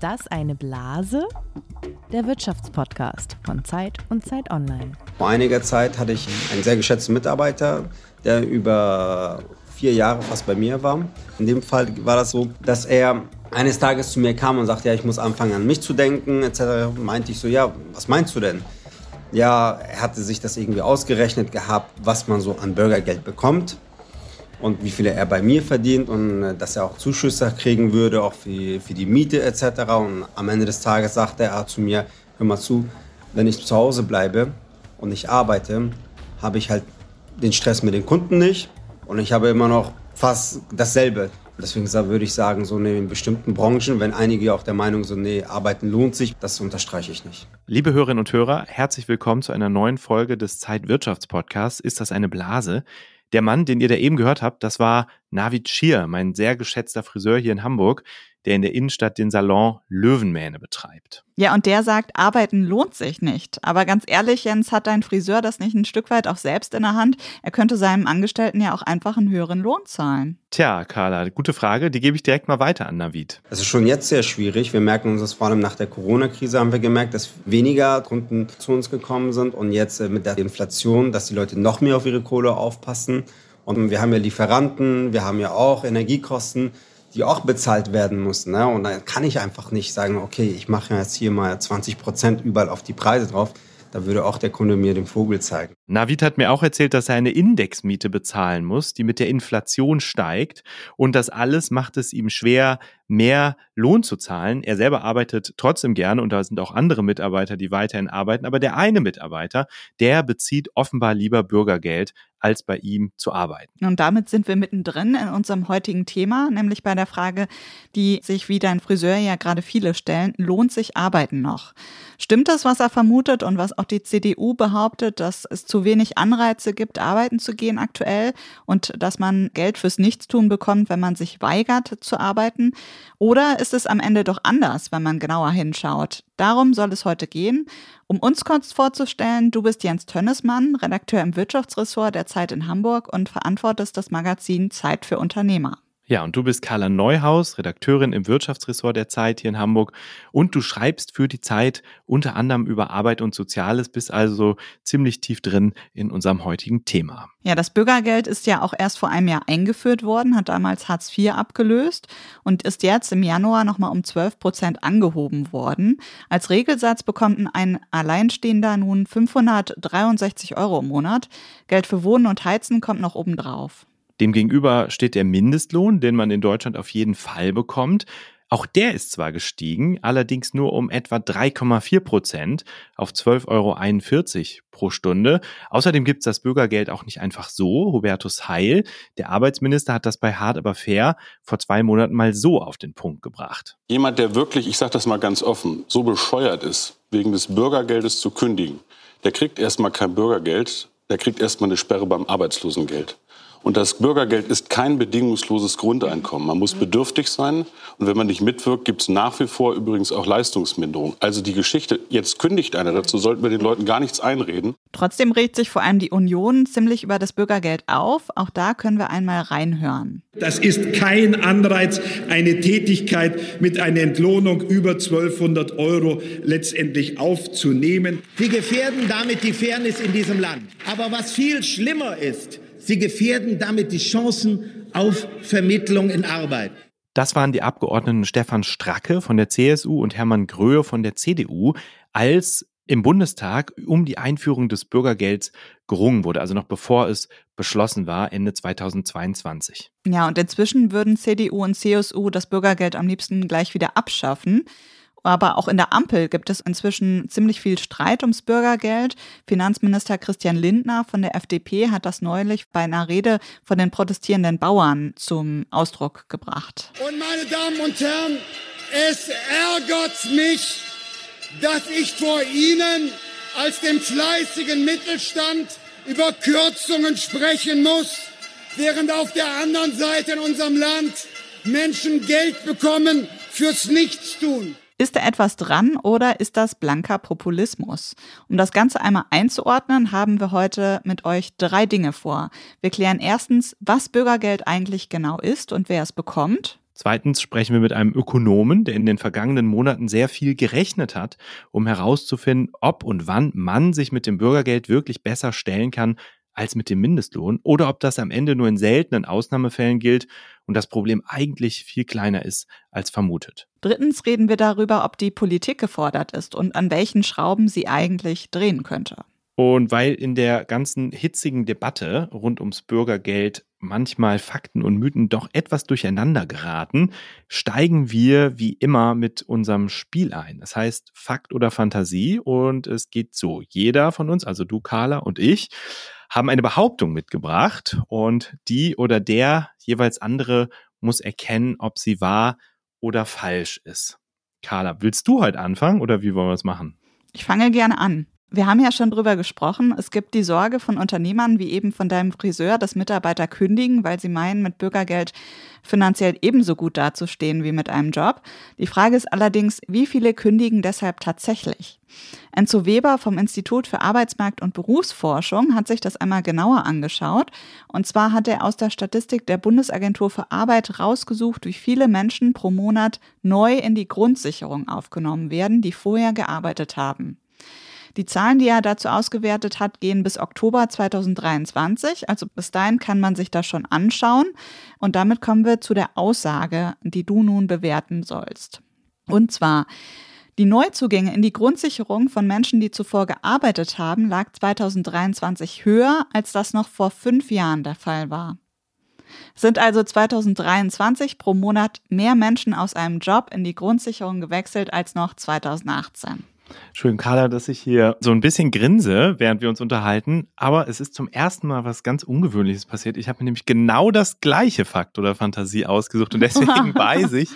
das eine Blase? Der Wirtschaftspodcast von Zeit und Zeit Online. Vor einiger Zeit hatte ich einen sehr geschätzten Mitarbeiter, der über vier Jahre fast bei mir war. In dem Fall war das so, dass er eines Tages zu mir kam und sagte, ja, ich muss anfangen an mich zu denken, etc. Meinte ich so, ja, was meinst du denn? Ja, er hatte sich das irgendwie ausgerechnet gehabt, was man so an Bürgergeld bekommt und wie viel er bei mir verdient und äh, dass er auch Zuschüsse kriegen würde, auch für, für die Miete etc. Und am Ende des Tages sagte er zu mir, hör mal zu, wenn ich zu Hause bleibe und ich arbeite, habe ich halt den Stress mit den Kunden nicht und ich habe immer noch fast dasselbe. Deswegen würde ich sagen, so in bestimmten Branchen, wenn einige auch der Meinung sind, nee, arbeiten lohnt sich, das unterstreiche ich nicht. Liebe Hörerinnen und Hörer, herzlich willkommen zu einer neuen Folge des Zeitwirtschaftspodcasts. Ist das eine Blase? Der Mann, den ihr da eben gehört habt, das war Navid Schier, mein sehr geschätzter Friseur hier in Hamburg, der in der Innenstadt den Salon Löwenmähne betreibt. Ja, und der sagt, arbeiten lohnt sich nicht. Aber ganz ehrlich, Jens, hat dein Friseur das nicht ein Stück weit auch selbst in der Hand? Er könnte seinem Angestellten ja auch einfach einen höheren Lohn zahlen. Tja, Carla, gute Frage. Die gebe ich direkt mal weiter an Navid. Es ist schon jetzt sehr schwierig. Wir merken uns das vor allem nach der Corona-Krise haben wir gemerkt, dass weniger Kunden zu uns gekommen sind und jetzt äh, mit der Inflation, dass die Leute noch mehr auf ihre Kohle aufpassen. Und wir haben ja Lieferanten, wir haben ja auch Energiekosten die auch bezahlt werden müssen. Ne? Und dann kann ich einfach nicht sagen, okay, ich mache jetzt hier mal 20 Prozent überall auf die Preise drauf. Da würde auch der Kunde mir den Vogel zeigen. Navid hat mir auch erzählt, dass er eine Indexmiete bezahlen muss, die mit der Inflation steigt. Und das alles macht es ihm schwer, mehr Lohn zu zahlen. Er selber arbeitet trotzdem gerne und da sind auch andere Mitarbeiter, die weiterhin arbeiten. Aber der eine Mitarbeiter, der bezieht offenbar lieber Bürgergeld, als bei ihm zu arbeiten. Und damit sind wir mittendrin in unserem heutigen Thema, nämlich bei der Frage, die sich wie dein Friseur ja gerade viele stellen, lohnt sich Arbeiten noch? Stimmt das, was er vermutet und was auch die CDU behauptet, dass es zu wenig Anreize gibt, arbeiten zu gehen aktuell und dass man Geld fürs Nichtstun bekommt, wenn man sich weigert zu arbeiten? Oder ist es am Ende doch anders, wenn man genauer hinschaut? Darum soll es heute gehen. Um uns kurz vorzustellen, du bist Jens Tönnesmann, Redakteur im Wirtschaftsressort der Zeit in Hamburg und verantwortest das Magazin Zeit für Unternehmer. Ja, und du bist Carla Neuhaus, Redakteurin im Wirtschaftsressort der Zeit hier in Hamburg und du schreibst für die Zeit unter anderem über Arbeit und Soziales, bist also ziemlich tief drin in unserem heutigen Thema. Ja, das Bürgergeld ist ja auch erst vor einem Jahr eingeführt worden, hat damals Hartz IV abgelöst und ist jetzt im Januar nochmal um 12 Prozent angehoben worden. Als Regelsatz bekommt ein Alleinstehender nun 563 Euro im Monat. Geld für Wohnen und Heizen kommt noch obendrauf. Demgegenüber steht der Mindestlohn, den man in Deutschland auf jeden Fall bekommt. Auch der ist zwar gestiegen, allerdings nur um etwa 3,4 Prozent auf 12,41 Euro pro Stunde. Außerdem gibt es das Bürgergeld auch nicht einfach so. Hubertus Heil, der Arbeitsminister, hat das bei Hart aber fair vor zwei Monaten mal so auf den Punkt gebracht. Jemand, der wirklich, ich sage das mal ganz offen, so bescheuert ist, wegen des Bürgergeldes zu kündigen, der kriegt erstmal kein Bürgergeld, der kriegt erstmal eine Sperre beim Arbeitslosengeld. Und das Bürgergeld ist kein bedingungsloses Grundeinkommen. Man muss bedürftig sein. Und wenn man nicht mitwirkt, gibt es nach wie vor übrigens auch Leistungsminderung. Also die Geschichte, jetzt kündigt einer, dazu sollten wir den Leuten gar nichts einreden. Trotzdem regt sich vor allem die Union ziemlich über das Bürgergeld auf. Auch da können wir einmal reinhören. Das ist kein Anreiz, eine Tätigkeit mit einer Entlohnung über 1200 Euro letztendlich aufzunehmen. Wir gefährden damit die Fairness in diesem Land. Aber was viel schlimmer ist, Sie gefährden damit die Chancen auf Vermittlung in Arbeit. Das waren die Abgeordneten Stefan Stracke von der CSU und Hermann Gröhe von der CDU, als im Bundestag um die Einführung des Bürgergelds gerungen wurde, also noch bevor es beschlossen war, Ende 2022. Ja, und inzwischen würden CDU und CSU das Bürgergeld am liebsten gleich wieder abschaffen. Aber auch in der Ampel gibt es inzwischen ziemlich viel Streit ums Bürgergeld. Finanzminister Christian Lindner von der FDP hat das neulich bei einer Rede von den protestierenden Bauern zum Ausdruck gebracht. Und meine Damen und Herren, es ärgert mich, dass ich vor Ihnen als dem fleißigen Mittelstand über Kürzungen sprechen muss, während auf der anderen Seite in unserem Land Menschen Geld bekommen fürs Nichtstun. Ist da etwas dran oder ist das blanker Populismus? Um das Ganze einmal einzuordnen, haben wir heute mit euch drei Dinge vor. Wir klären erstens, was Bürgergeld eigentlich genau ist und wer es bekommt. Zweitens sprechen wir mit einem Ökonomen, der in den vergangenen Monaten sehr viel gerechnet hat, um herauszufinden, ob und wann man sich mit dem Bürgergeld wirklich besser stellen kann als mit dem Mindestlohn oder ob das am Ende nur in seltenen Ausnahmefällen gilt und das Problem eigentlich viel kleiner ist als vermutet. Drittens reden wir darüber, ob die Politik gefordert ist und an welchen Schrauben sie eigentlich drehen könnte. Und weil in der ganzen hitzigen Debatte rund ums Bürgergeld manchmal Fakten und Mythen doch etwas durcheinander geraten, steigen wir wie immer mit unserem Spiel ein. Das heißt Fakt oder Fantasie und es geht so. Jeder von uns, also du Carla und ich, haben eine Behauptung mitgebracht und die oder der jeweils andere muss erkennen, ob sie wahr oder falsch ist. Carla, willst du heute anfangen oder wie wollen wir es machen? Ich fange gerne an. Wir haben ja schon drüber gesprochen. Es gibt die Sorge von Unternehmern wie eben von deinem Friseur, dass Mitarbeiter kündigen, weil sie meinen, mit Bürgergeld finanziell ebenso gut dazustehen wie mit einem Job. Die Frage ist allerdings, wie viele kündigen deshalb tatsächlich? Enzo Weber vom Institut für Arbeitsmarkt und Berufsforschung hat sich das einmal genauer angeschaut. Und zwar hat er aus der Statistik der Bundesagentur für Arbeit rausgesucht, wie viele Menschen pro Monat neu in die Grundsicherung aufgenommen werden, die vorher gearbeitet haben. Die Zahlen, die er dazu ausgewertet hat, gehen bis Oktober 2023. Also bis dahin kann man sich das schon anschauen. Und damit kommen wir zu der Aussage, die du nun bewerten sollst. Und zwar, die Neuzugänge in die Grundsicherung von Menschen, die zuvor gearbeitet haben, lag 2023 höher, als das noch vor fünf Jahren der Fall war. Sind also 2023 pro Monat mehr Menschen aus einem Job in die Grundsicherung gewechselt als noch 2018. Entschuldigung, Carla, dass ich hier so ein bisschen grinse, während wir uns unterhalten, aber es ist zum ersten Mal was ganz Ungewöhnliches passiert. Ich habe mir nämlich genau das gleiche Fakt oder Fantasie ausgesucht und deswegen weiß ich,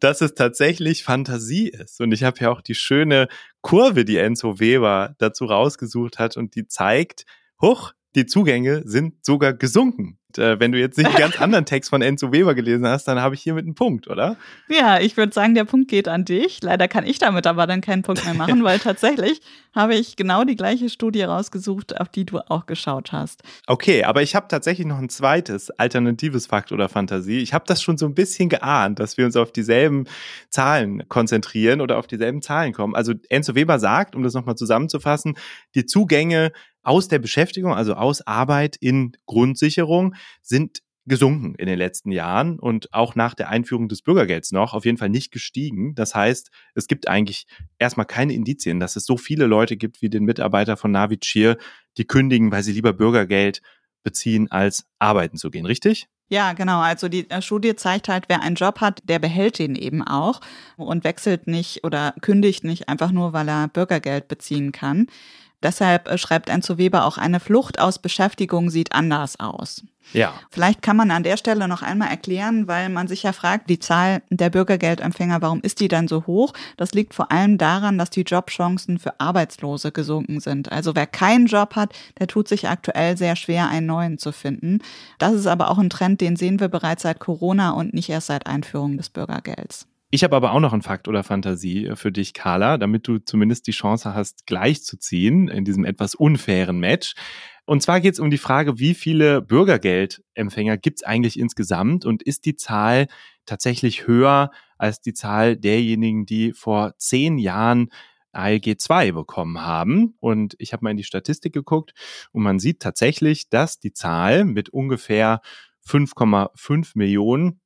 dass es tatsächlich Fantasie ist. Und ich habe ja auch die schöne Kurve, die Enzo Weber dazu rausgesucht hat und die zeigt, hoch, die Zugänge sind sogar gesunken. Und, äh, wenn du jetzt nicht einen ganz anderen Text von Enzo Weber gelesen hast, dann habe ich hiermit einen Punkt, oder? Ja, ich würde sagen, der Punkt geht an dich. Leider kann ich damit aber dann keinen Punkt mehr machen, weil tatsächlich habe ich genau die gleiche Studie rausgesucht, auf die du auch geschaut hast. Okay, aber ich habe tatsächlich noch ein zweites alternatives Fakt oder Fantasie. Ich habe das schon so ein bisschen geahnt, dass wir uns auf dieselben Zahlen konzentrieren oder auf dieselben Zahlen kommen. Also Enzo Weber sagt, um das nochmal zusammenzufassen, die Zugänge aus der Beschäftigung, also aus Arbeit in Grundsicherung, sind gesunken in den letzten Jahren und auch nach der Einführung des Bürgergelds noch auf jeden Fall nicht gestiegen. Das heißt, es gibt eigentlich erstmal keine Indizien, dass es so viele Leute gibt wie den Mitarbeiter von Navicir, die kündigen, weil sie lieber Bürgergeld beziehen, als arbeiten zu gehen, richtig? Ja, genau. Also die äh, Studie zeigt halt, wer einen Job hat, der behält den eben auch und wechselt nicht oder kündigt nicht einfach nur, weil er Bürgergeld beziehen kann. Deshalb äh, schreibt Enzo Weber auch, eine Flucht aus Beschäftigung sieht anders aus. Ja. Vielleicht kann man an der Stelle noch einmal erklären, weil man sich ja fragt, die Zahl der Bürgergeldempfänger, warum ist die dann so hoch? Das liegt vor allem daran, dass die Jobchancen für Arbeitslose gesunken sind. Also wer keinen Job hat, der tut sich aktuell sehr schwer, einen neuen zu finden. Das ist aber auch ein Trend, den sehen wir bereits seit Corona und nicht erst seit Einführung des Bürgergelds. Ich habe aber auch noch einen Fakt oder Fantasie äh, für dich, Carla, damit du zumindest die Chance hast, gleich zu ziehen in diesem etwas unfairen Match. Und zwar geht es um die Frage, wie viele Bürgergeldempfänger gibt es eigentlich insgesamt und ist die Zahl tatsächlich höher als die Zahl derjenigen, die vor zehn Jahren ALG 2 bekommen haben. Und ich habe mal in die Statistik geguckt und man sieht tatsächlich, dass die Zahl mit ungefähr 5,5 Millionen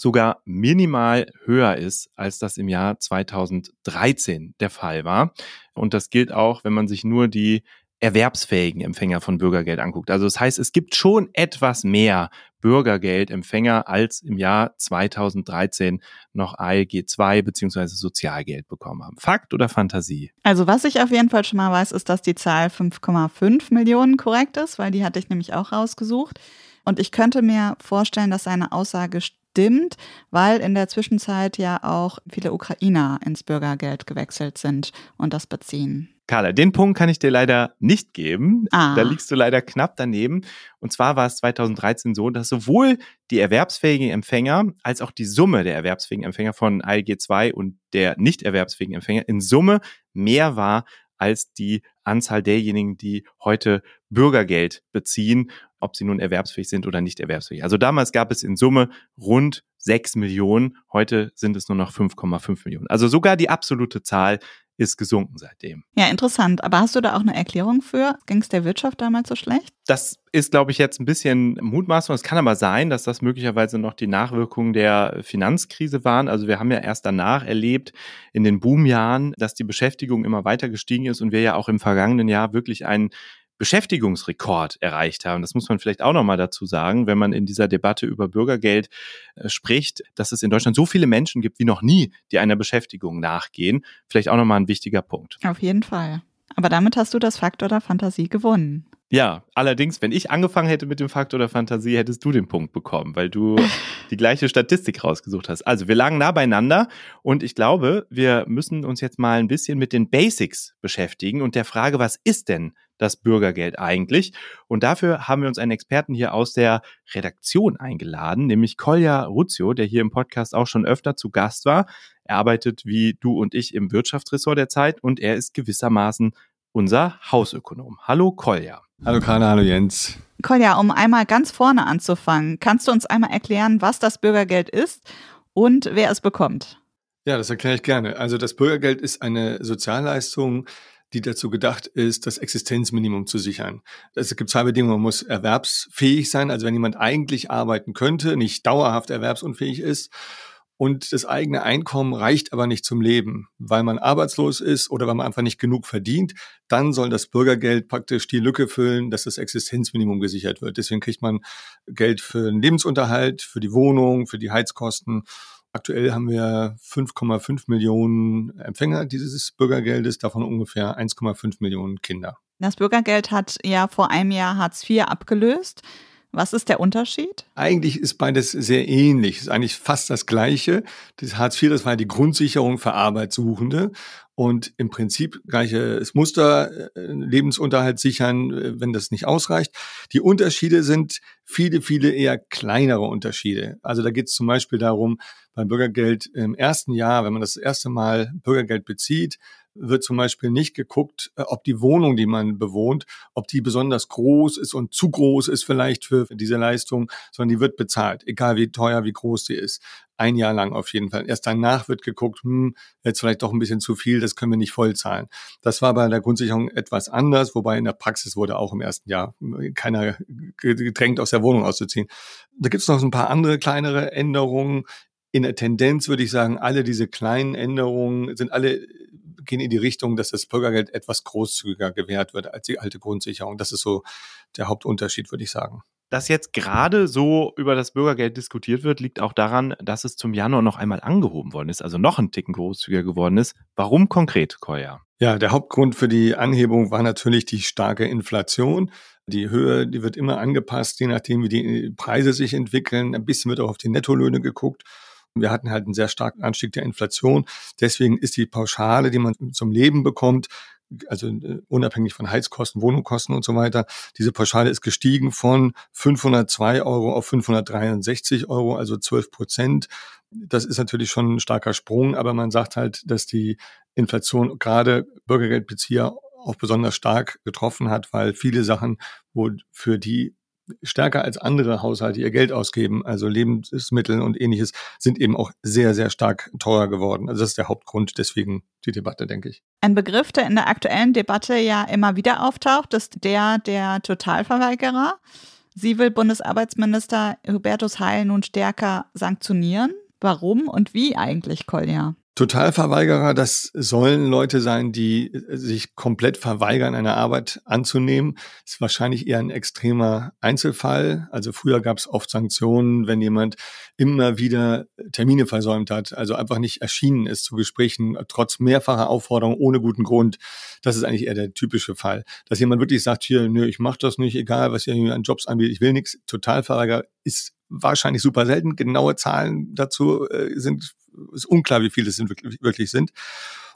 sogar minimal höher ist, als das im Jahr 2013 der Fall war. Und das gilt auch, wenn man sich nur die erwerbsfähigen Empfänger von Bürgergeld anguckt. Also das heißt, es gibt schon etwas mehr Bürgergeldempfänger als im Jahr 2013 noch ALG 2 beziehungsweise Sozialgeld bekommen haben. Fakt oder Fantasie? Also was ich auf jeden Fall schon mal weiß, ist, dass die Zahl 5,5 Millionen korrekt ist, weil die hatte ich nämlich auch rausgesucht. Und ich könnte mir vorstellen, dass seine Aussage stimmt, weil in der Zwischenzeit ja auch viele Ukrainer ins Bürgergeld gewechselt sind und das beziehen. Carla, den Punkt kann ich dir leider nicht geben. Ah. Da liegst du leider knapp daneben. Und zwar war es 2013 so, dass sowohl die erwerbsfähigen Empfänger als auch die Summe der erwerbsfähigen Empfänger von ALG 2 und der nicht erwerbsfähigen Empfänger in Summe mehr war als die Anzahl derjenigen, die heute Bürgergeld beziehen ob sie nun erwerbsfähig sind oder nicht erwerbsfähig. Also damals gab es in Summe rund 6 Millionen. Heute sind es nur noch 5,5 Millionen. Also sogar die absolute Zahl ist gesunken seitdem. Ja, interessant. Aber hast du da auch eine Erklärung für? Ging es der Wirtschaft damals so schlecht? Das ist, glaube ich, jetzt ein bisschen Mutmaßung. Es kann aber sein, dass das möglicherweise noch die Nachwirkungen der Finanzkrise waren. Also wir haben ja erst danach erlebt, in den Boomjahren, dass die Beschäftigung immer weiter gestiegen ist und wir ja auch im vergangenen Jahr wirklich einen Beschäftigungsrekord erreicht haben. Das muss man vielleicht auch nochmal dazu sagen, wenn man in dieser Debatte über Bürgergeld äh, spricht, dass es in Deutschland so viele Menschen gibt wie noch nie, die einer Beschäftigung nachgehen. Vielleicht auch nochmal ein wichtiger Punkt. Auf jeden Fall. Aber damit hast du das Faktor der Fantasie gewonnen. Ja, allerdings, wenn ich angefangen hätte mit dem Faktor der Fantasie, hättest du den Punkt bekommen, weil du die gleiche Statistik rausgesucht hast. Also wir lagen nah beieinander und ich glaube, wir müssen uns jetzt mal ein bisschen mit den Basics beschäftigen und der Frage, was ist denn das Bürgergeld eigentlich? Und dafür haben wir uns einen Experten hier aus der Redaktion eingeladen, nämlich Kolja Ruzio, der hier im Podcast auch schon öfter zu Gast war. Er arbeitet wie du und ich im Wirtschaftsressort der Zeit und er ist gewissermaßen unser Hausökonom. Hallo Kolja. Hallo Karne, hallo Jens. Kolja, um einmal ganz vorne anzufangen, kannst du uns einmal erklären, was das Bürgergeld ist und wer es bekommt? Ja, das erkläre ich gerne. Also das Bürgergeld ist eine Sozialleistung, die dazu gedacht ist, das Existenzminimum zu sichern. Es gibt zwei Bedingungen. Man muss erwerbsfähig sein, also wenn jemand eigentlich arbeiten könnte, nicht dauerhaft erwerbsunfähig ist und das eigene Einkommen reicht aber nicht zum Leben, weil man arbeitslos ist oder weil man einfach nicht genug verdient, dann soll das Bürgergeld praktisch die Lücke füllen, dass das Existenzminimum gesichert wird. Deswegen kriegt man Geld für den Lebensunterhalt, für die Wohnung, für die Heizkosten. Aktuell haben wir 5,5 Millionen Empfänger dieses Bürgergeldes, davon ungefähr 1,5 Millionen Kinder. Das Bürgergeld hat ja vor einem Jahr Hartz IV abgelöst. Was ist der Unterschied? Eigentlich ist beides sehr ähnlich. Es ist eigentlich fast das Gleiche. Das Hartz IV, das war die Grundsicherung für Arbeitssuchende. Und im Prinzip gleiches Muster, äh, Lebensunterhalt sichern, äh, wenn das nicht ausreicht. Die Unterschiede sind viele, viele eher kleinere Unterschiede. Also da geht es zum Beispiel darum, beim Bürgergeld im ersten Jahr, wenn man das erste Mal Bürgergeld bezieht, wird zum Beispiel nicht geguckt, äh, ob die Wohnung, die man bewohnt, ob die besonders groß ist und zu groß ist vielleicht für diese Leistung, sondern die wird bezahlt, egal wie teuer, wie groß sie ist. Ein Jahr lang auf jeden Fall. Erst danach wird geguckt, hm, jetzt vielleicht doch ein bisschen zu viel, das können wir nicht voll zahlen. Das war bei der Grundsicherung etwas anders, wobei in der Praxis wurde auch im ersten Jahr keiner gedrängt, aus der Wohnung auszuziehen. Da gibt es noch ein paar andere kleinere Änderungen. In der Tendenz würde ich sagen, alle diese kleinen Änderungen sind alle gehen in die Richtung, dass das Bürgergeld etwas großzügiger gewährt wird als die alte Grundsicherung. Das ist so der Hauptunterschied, würde ich sagen. Dass jetzt gerade so über das Bürgergeld diskutiert wird, liegt auch daran, dass es zum Januar noch einmal angehoben worden ist, also noch ein Ticken großzügiger geworden ist. Warum konkret, Koya? Ja, der Hauptgrund für die Anhebung war natürlich die starke Inflation. Die Höhe, die wird immer angepasst, je nachdem, wie die Preise sich entwickeln. Ein bisschen wird auch auf die Nettolöhne geguckt. Wir hatten halt einen sehr starken Anstieg der Inflation. Deswegen ist die Pauschale, die man zum Leben bekommt, also äh, unabhängig von Heizkosten, Wohnungskosten und so weiter. Diese Pauschale ist gestiegen von 502 Euro auf 563 Euro, also 12 Prozent. Das ist natürlich schon ein starker Sprung, aber man sagt halt, dass die Inflation gerade Bürgergeldbezieher auch besonders stark getroffen hat, weil viele Sachen, wo für die stärker als andere Haushalte ihr Geld ausgeben, also Lebensmittel und ähnliches, sind eben auch sehr, sehr stark teurer geworden. Also das ist der Hauptgrund, deswegen die Debatte, denke ich. Ein Begriff, der in der aktuellen Debatte ja immer wieder auftaucht, ist der der Totalverweigerer. Sie will Bundesarbeitsminister Hubertus Heil nun stärker sanktionieren. Warum und wie eigentlich, Kolja? Totalverweigerer, das sollen Leute sein, die äh, sich komplett verweigern, eine Arbeit anzunehmen. Ist wahrscheinlich eher ein extremer Einzelfall. Also früher gab es oft Sanktionen, wenn jemand immer wieder Termine versäumt hat, also einfach nicht erschienen ist zu Gesprächen, trotz mehrfacher Aufforderung ohne guten Grund. Das ist eigentlich eher der typische Fall. Dass jemand wirklich sagt, hier, nö, ich mache das nicht, egal was ihr an Jobs anbietet, ich will nichts. Totalverweigerer ist wahrscheinlich super selten. Genaue Zahlen dazu äh, sind ist unklar, wie viele es wirklich, wirklich sind.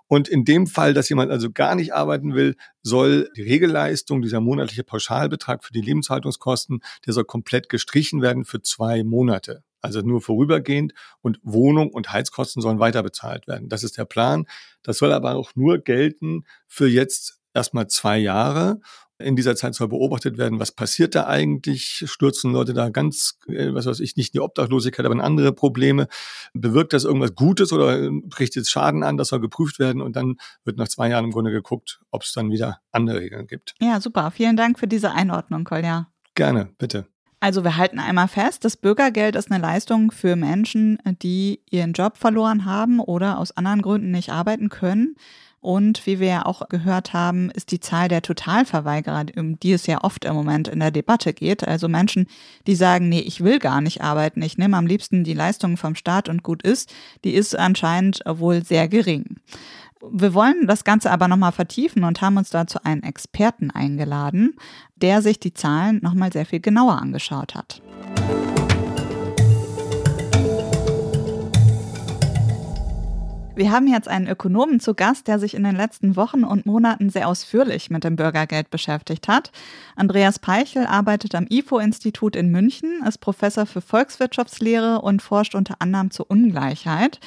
Und in dem Fall, dass jemand also gar nicht arbeiten will, soll die Regelleistung, dieser monatliche Pauschalbetrag für die Lebenshaltungskosten, der soll komplett gestrichen werden für zwei Monate. Also nur vorübergehend und Wohnung und Heizkosten sollen weiter bezahlt werden. Das ist der Plan. Das soll aber auch nur gelten für jetzt erstmal zwei Jahre In dieser Zeit soll beobachtet werden, was passiert da eigentlich? Stürzen Leute da ganz, äh, was weiß ich, nicht in die Obdachlosigkeit, aber in andere Probleme? Bewirkt das irgendwas Gutes oder richtet es Schaden an? Das soll geprüft werden und dann wird nach zwei Jahren im Grunde geguckt, ob es dann wieder andere Regeln gibt. Ja, super. Vielen Dank für diese Einordnung, Kolja. Gerne, bitte. Also wir halten einmal fest, das Bürgergeld ist eine Leistung für Menschen, die ihren Job verloren haben oder aus anderen Gründen nicht arbeiten können. Und wie wir ja auch gehört haben, ist die Zahl der Totalverweigerer, um die es ja oft im Moment in der Debatte geht, also Menschen, die sagen, nee, ich will gar nicht arbeiten, ich nehme am liebsten die Leistungen vom Staat und gut ist, die ist anscheinend wohl sehr gering. Wir wollen das Ganze aber nochmal vertiefen und haben uns dazu einen Experten eingeladen, der sich die Zahlen nochmal sehr viel genauer angeschaut hat. Wir haben jetzt einen Ökonomen zu Gast, der sich in den letzten Wochen und Monaten sehr ausführlich mit dem Bürgergeld beschäftigt hat. Andreas Peichel arbeitet am IFO-Institut in München, ist Professor für Volkswirtschaftslehre und forscht unter anderem zur Ungleichheit.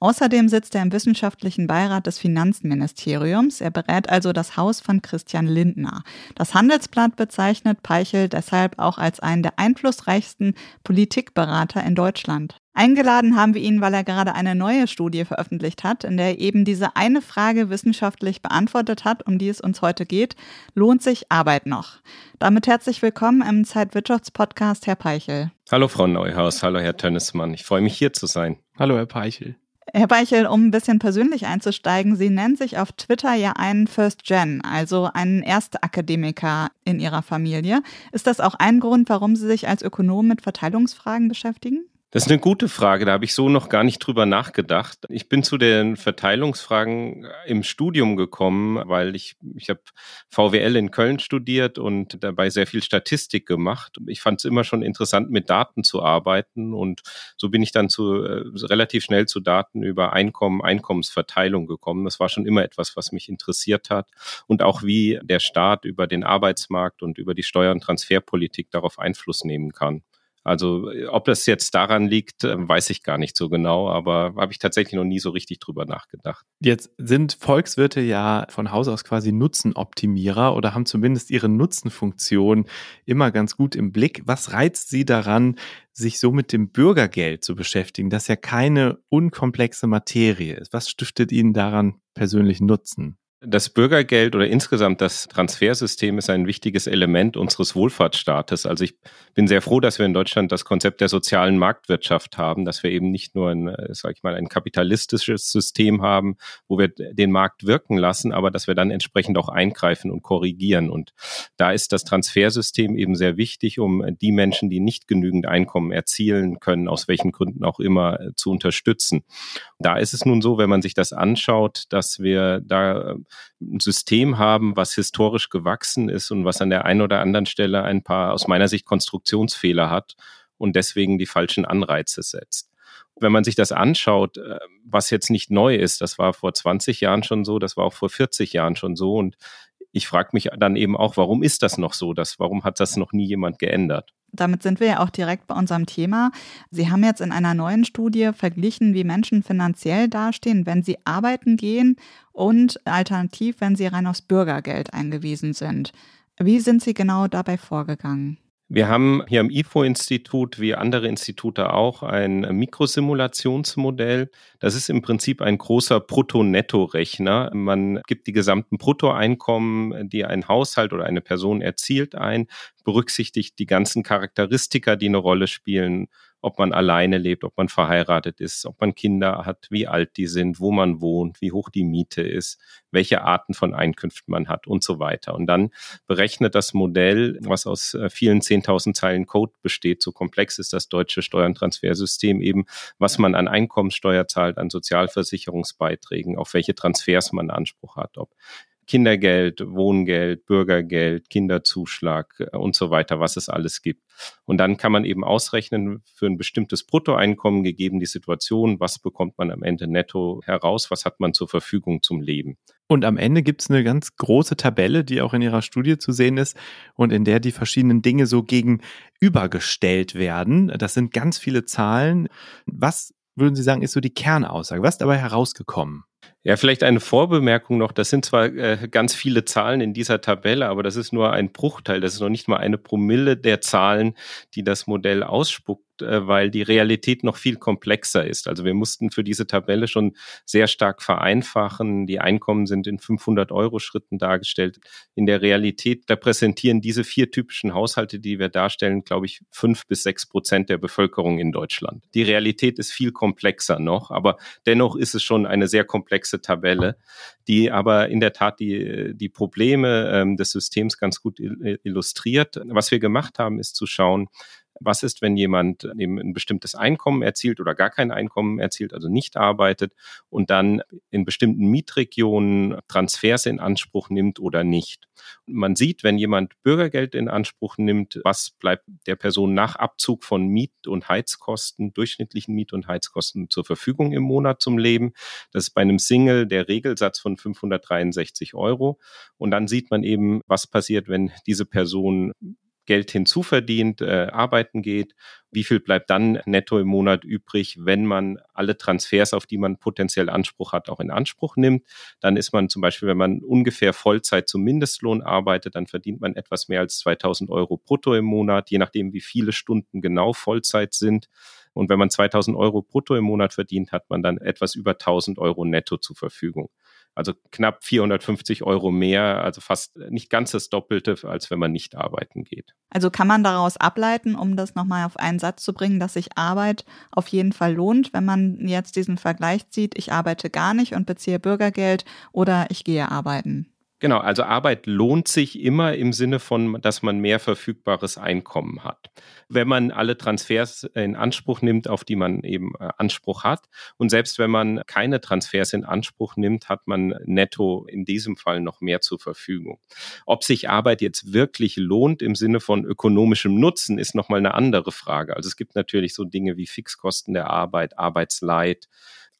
Außerdem sitzt er im wissenschaftlichen Beirat des Finanzministeriums. Er berät also das Haus von Christian Lindner. Das Handelsblatt bezeichnet Peichel deshalb auch als einen der einflussreichsten Politikberater in Deutschland. Eingeladen haben wir ihn, weil er gerade eine neue Studie veröffentlicht hat, in der er eben diese eine Frage wissenschaftlich beantwortet hat, um die es uns heute geht. Lohnt sich Arbeit noch? Damit herzlich willkommen im Zeitwirtschaftspodcast, Herr Peichel. Hallo, Frau Neuhaus. Hallo, Herr Tönnesmann. Ich freue mich, hier zu sein. Hallo, Herr Peichel. Herr Beichel, um ein bisschen persönlich einzusteigen, Sie nennen sich auf Twitter ja einen First Gen, also einen Erstakademiker in Ihrer Familie. Ist das auch ein Grund, warum Sie sich als Ökonom mit Verteilungsfragen beschäftigen? Das ist eine gute Frage, da habe ich so noch gar nicht drüber nachgedacht. Ich bin zu den Verteilungsfragen im Studium gekommen, weil ich, ich habe VWL in Köln studiert und dabei sehr viel Statistik gemacht. Ich fand es immer schon interessant, mit Daten zu arbeiten und so bin ich dann zu äh, relativ schnell zu Daten über Einkommen, Einkommensverteilung gekommen. Das war schon immer etwas, was mich interessiert hat und auch wie der Staat über den Arbeitsmarkt und über die Steuer- und Transferpolitik darauf Einfluss nehmen kann. Also ob das jetzt daran liegt, äh, weiß ich gar nicht so genau, aber habe ich tatsächlich noch nie so richtig drüber nachgedacht. Jetzt sind Volkswirte ja von Haus aus quasi Nutzenoptimierer oder haben zumindest ihre Nutzenfunktion immer ganz gut im Blick. Was reizt Sie daran, sich so mit dem Bürgergeld zu beschäftigen, das ja keine unkomplexe Materie ist? Was stiftet Ihnen daran persönlich Nutzen? Das Bürgergeld oder insgesamt das Transfersystem ist ein wichtiges Element unseres Wohlfahrtsstaates. Also ich bin sehr froh, dass wir in Deutschland das Konzept der sozialen Marktwirtschaft haben, dass wir eben nicht nur ein, äh, sag ich mal, ein kapitalistisches System haben, wo wir den Markt wirken lassen, aber dass wir dann entsprechend auch eingreifen und korrigieren. Und da ist das Transfersystem eben sehr wichtig, um die Menschen, die nicht genügend Einkommen erzielen können, aus welchen Gründen auch immer, äh, zu unterstützen. Da ist es nun so, wenn man sich das anschaut, dass wir da ein System haben, was historisch gewachsen ist und was an der einen oder anderen Stelle ein paar aus meiner Sicht Konstruktionsfehler hat und deswegen die falschen Anreize setzt. Wenn man sich das anschaut, äh, was jetzt nicht neu ist, das war vor 20 Jahren schon so, das war auch vor 40 Jahren schon so und ich frage mich dann eben auch, warum ist das noch so? Das, warum hat das noch nie jemand geändert? Damit sind wir ja auch direkt bei unserem Thema. Sie haben jetzt in einer neuen Studie verglichen, wie Menschen finanziell dastehen, wenn sie arbeiten gehen und alternativ, wenn sie rein aufs Bürgergeld eingewiesen sind. Wie sind Sie genau dabei vorgegangen? Wir haben hier am IFO-Institut, wie andere Institute auch, ein Mikrosimulationsmodell. Das ist im Prinzip ein großer Brutto-Netto-Rechner. Man gibt die gesamten Bruttoeinkommen, die ein Haushalt oder eine Person erzielt, ein, berücksichtigt die ganzen Charakteristika, die eine Rolle spielen, ob man alleine lebt, ob man verheiratet ist, ob man Kinder hat, wie alt die sind, wo man wohnt, wie hoch die Miete ist, welche Arten von Einkünften man hat und so weiter. Und dann berechnet das Modell, was aus äh, vielen 10.000 Zeilen Code besteht, so komplex ist das deutsche Steuerntransfersystem eben, was man an Einkommenssteuer zahlt, an Sozialversicherungsbeiträgen, auf welche Transfers man Anspruch hat, ob Kindergeld, Wohngeld, Bürgergeld, Kinderzuschlag äh, und so weiter, was es alles gibt. Und dann kann man eben ausrechnen für ein bestimmtes Bruttoeinkommen, gegeben die Situation, was bekommt man am Ende netto heraus, was hat man zur Verfügung zum Leben. Und am Ende gibt es eine ganz große Tabelle, die auch in Ihrer Studie zu sehen ist und in der die verschiedenen Dinge so gegenübergestellt werden. Das sind ganz viele Zahlen. Was würden Sie sagen, ist so die Kernaussage? Was ist dabei herausgekommen? Ja, vielleicht eine Vorbemerkung noch. Das sind zwar äh, ganz viele Zahlen in dieser Tabelle, aber das ist nur ein Bruchteil. Das ist noch nicht mal eine Promille der Zahlen, die das Modell ausspuckt. Äh, weil die Realität noch viel komplexer ist. Also wir mussten für diese Tabelle schon sehr stark vereinfachen. Die Einkommen sind in 500 Euro Schritten dargestellt. In der Realität repräsentieren diese vier typischen Haushalte, die wir darstellen, glaube ich, fünf bis sechs Prozent der Bevölkerung in Deutschland. Die Realität ist viel komplexer noch, aber dennoch ist es schon eine sehr komplexe Tabelle, die aber in der Tat die, die Probleme ähm, des Systems ganz gut illustriert. Was wir gemacht haben, ist zu schauen, was ist, wenn jemand eben ein bestimmtes Einkommen erzielt oder gar kein Einkommen erzielt, also nicht arbeitet und dann in bestimmten Mietregionen Transfers in Anspruch nimmt oder nicht. Und man sieht, wenn jemand Bürgergeld in Anspruch nimmt, was bleibt der Person nach Abzug von Miet- und Heizkosten, durchschnittlichen Miet- und Heizkosten zur Verfügung im Monat zum Leben. Das ist bei einem Single der Regelsatz von 563 Euro. Und dann sieht man eben, was passiert, wenn diese Person Geld hinzuverdient, äh, arbeiten geht, wie viel bleibt dann netto im Monat übrig, wenn man alle Transfers, auf die man potenziell Anspruch hat, auch in Anspruch nimmt. Dann ist man zum Beispiel, wenn man ungefähr Vollzeit zum Mindestlohn arbeitet, dann verdient man etwas mehr als 2000 Euro brutto im Monat, je nachdem, wie viele Stunden genau Vollzeit sind. Und wenn man 2000 Euro brutto im Monat verdient, hat man dann etwas über 1000 Euro netto zur Verfügung. Also knapp 450 Euro mehr, also fast nicht ganz das Doppelte, als wenn man nicht arbeiten geht. Also kann man daraus ableiten, um das nochmal auf einen Satz zu bringen, dass sich Arbeit auf jeden Fall lohnt, wenn man jetzt diesen Vergleich zieht, ich arbeite gar nicht und beziehe Bürgergeld oder ich gehe arbeiten. Genau, also Arbeit lohnt sich immer im Sinne von, dass man mehr verfügbares Einkommen hat. Wenn man alle Transfers in Anspruch nimmt, auf die man eben äh, Anspruch hat. Und selbst wenn man keine Transfers in Anspruch nimmt, hat man netto in diesem Fall noch mehr zur Verfügung. Ob sich Arbeit jetzt wirklich lohnt im Sinne von ökonomischem Nutzen, ist nochmal eine andere Frage. Also es gibt natürlich so Dinge wie Fixkosten der Arbeit, Arbeitsleid,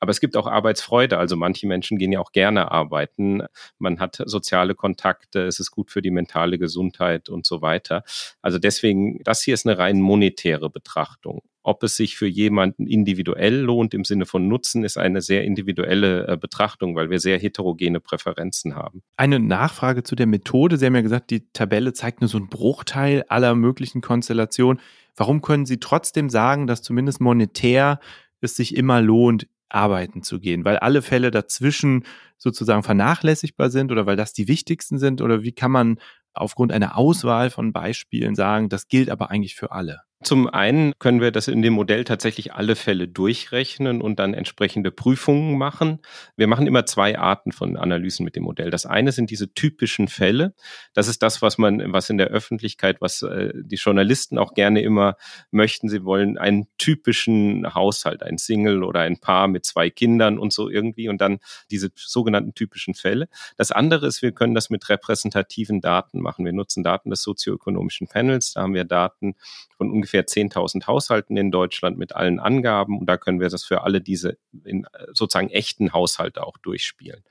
aber es gibt auch Arbeitsfreude. Also manche Menschen gehen ja auch gerne arbeiten. Man hat soziale Kontakte. Es ist gut für die mentale Gesundheit und so weiter. Also deswegen, das hier ist eine rein monetäre Betrachtung. Ob es sich für jemanden individuell lohnt im Sinne von Nutzen, ist eine sehr individuelle äh, Betrachtung, weil wir sehr heterogene Präferenzen haben. Eine Nachfrage zu der Methode. Sie haben ja gesagt, die Tabelle zeigt nur so einen Bruchteil aller möglichen Konstellationen. Warum können Sie trotzdem sagen, dass zumindest monetär es sich immer lohnt, arbeiten zu gehen, weil alle Fälle dazwischen sozusagen vernachlässigbar sind oder weil das die wichtigsten sind oder wie kann man aufgrund einer Auswahl von Beispielen sagen, das gilt aber eigentlich für alle? Zum einen können wir das in dem Modell tatsächlich alle Fälle durchrechnen und dann entsprechende Prüfungen machen. Wir machen immer zwei Arten von Analysen mit dem Modell. Das eine sind diese typischen Fälle. Das ist das, was man, was in der Öffentlichkeit, was äh, die Journalisten auch gerne immer möchten. Sie wollen einen typischen Haushalt, ein Single oder ein Paar mit zwei Kindern und so irgendwie und dann diese sogenannten typischen Fälle. Das andere ist, wir können das mit repräsentativen Daten machen. Wir nutzen Daten des sozioökonomischen Panels. Da haben wir Daten von ungefähr ungefähr 10.000 Haushalten in Deutschland mit allen Angaben und da können wir das für alle diese in, sozusagen echten Haushalte auch durchspielen.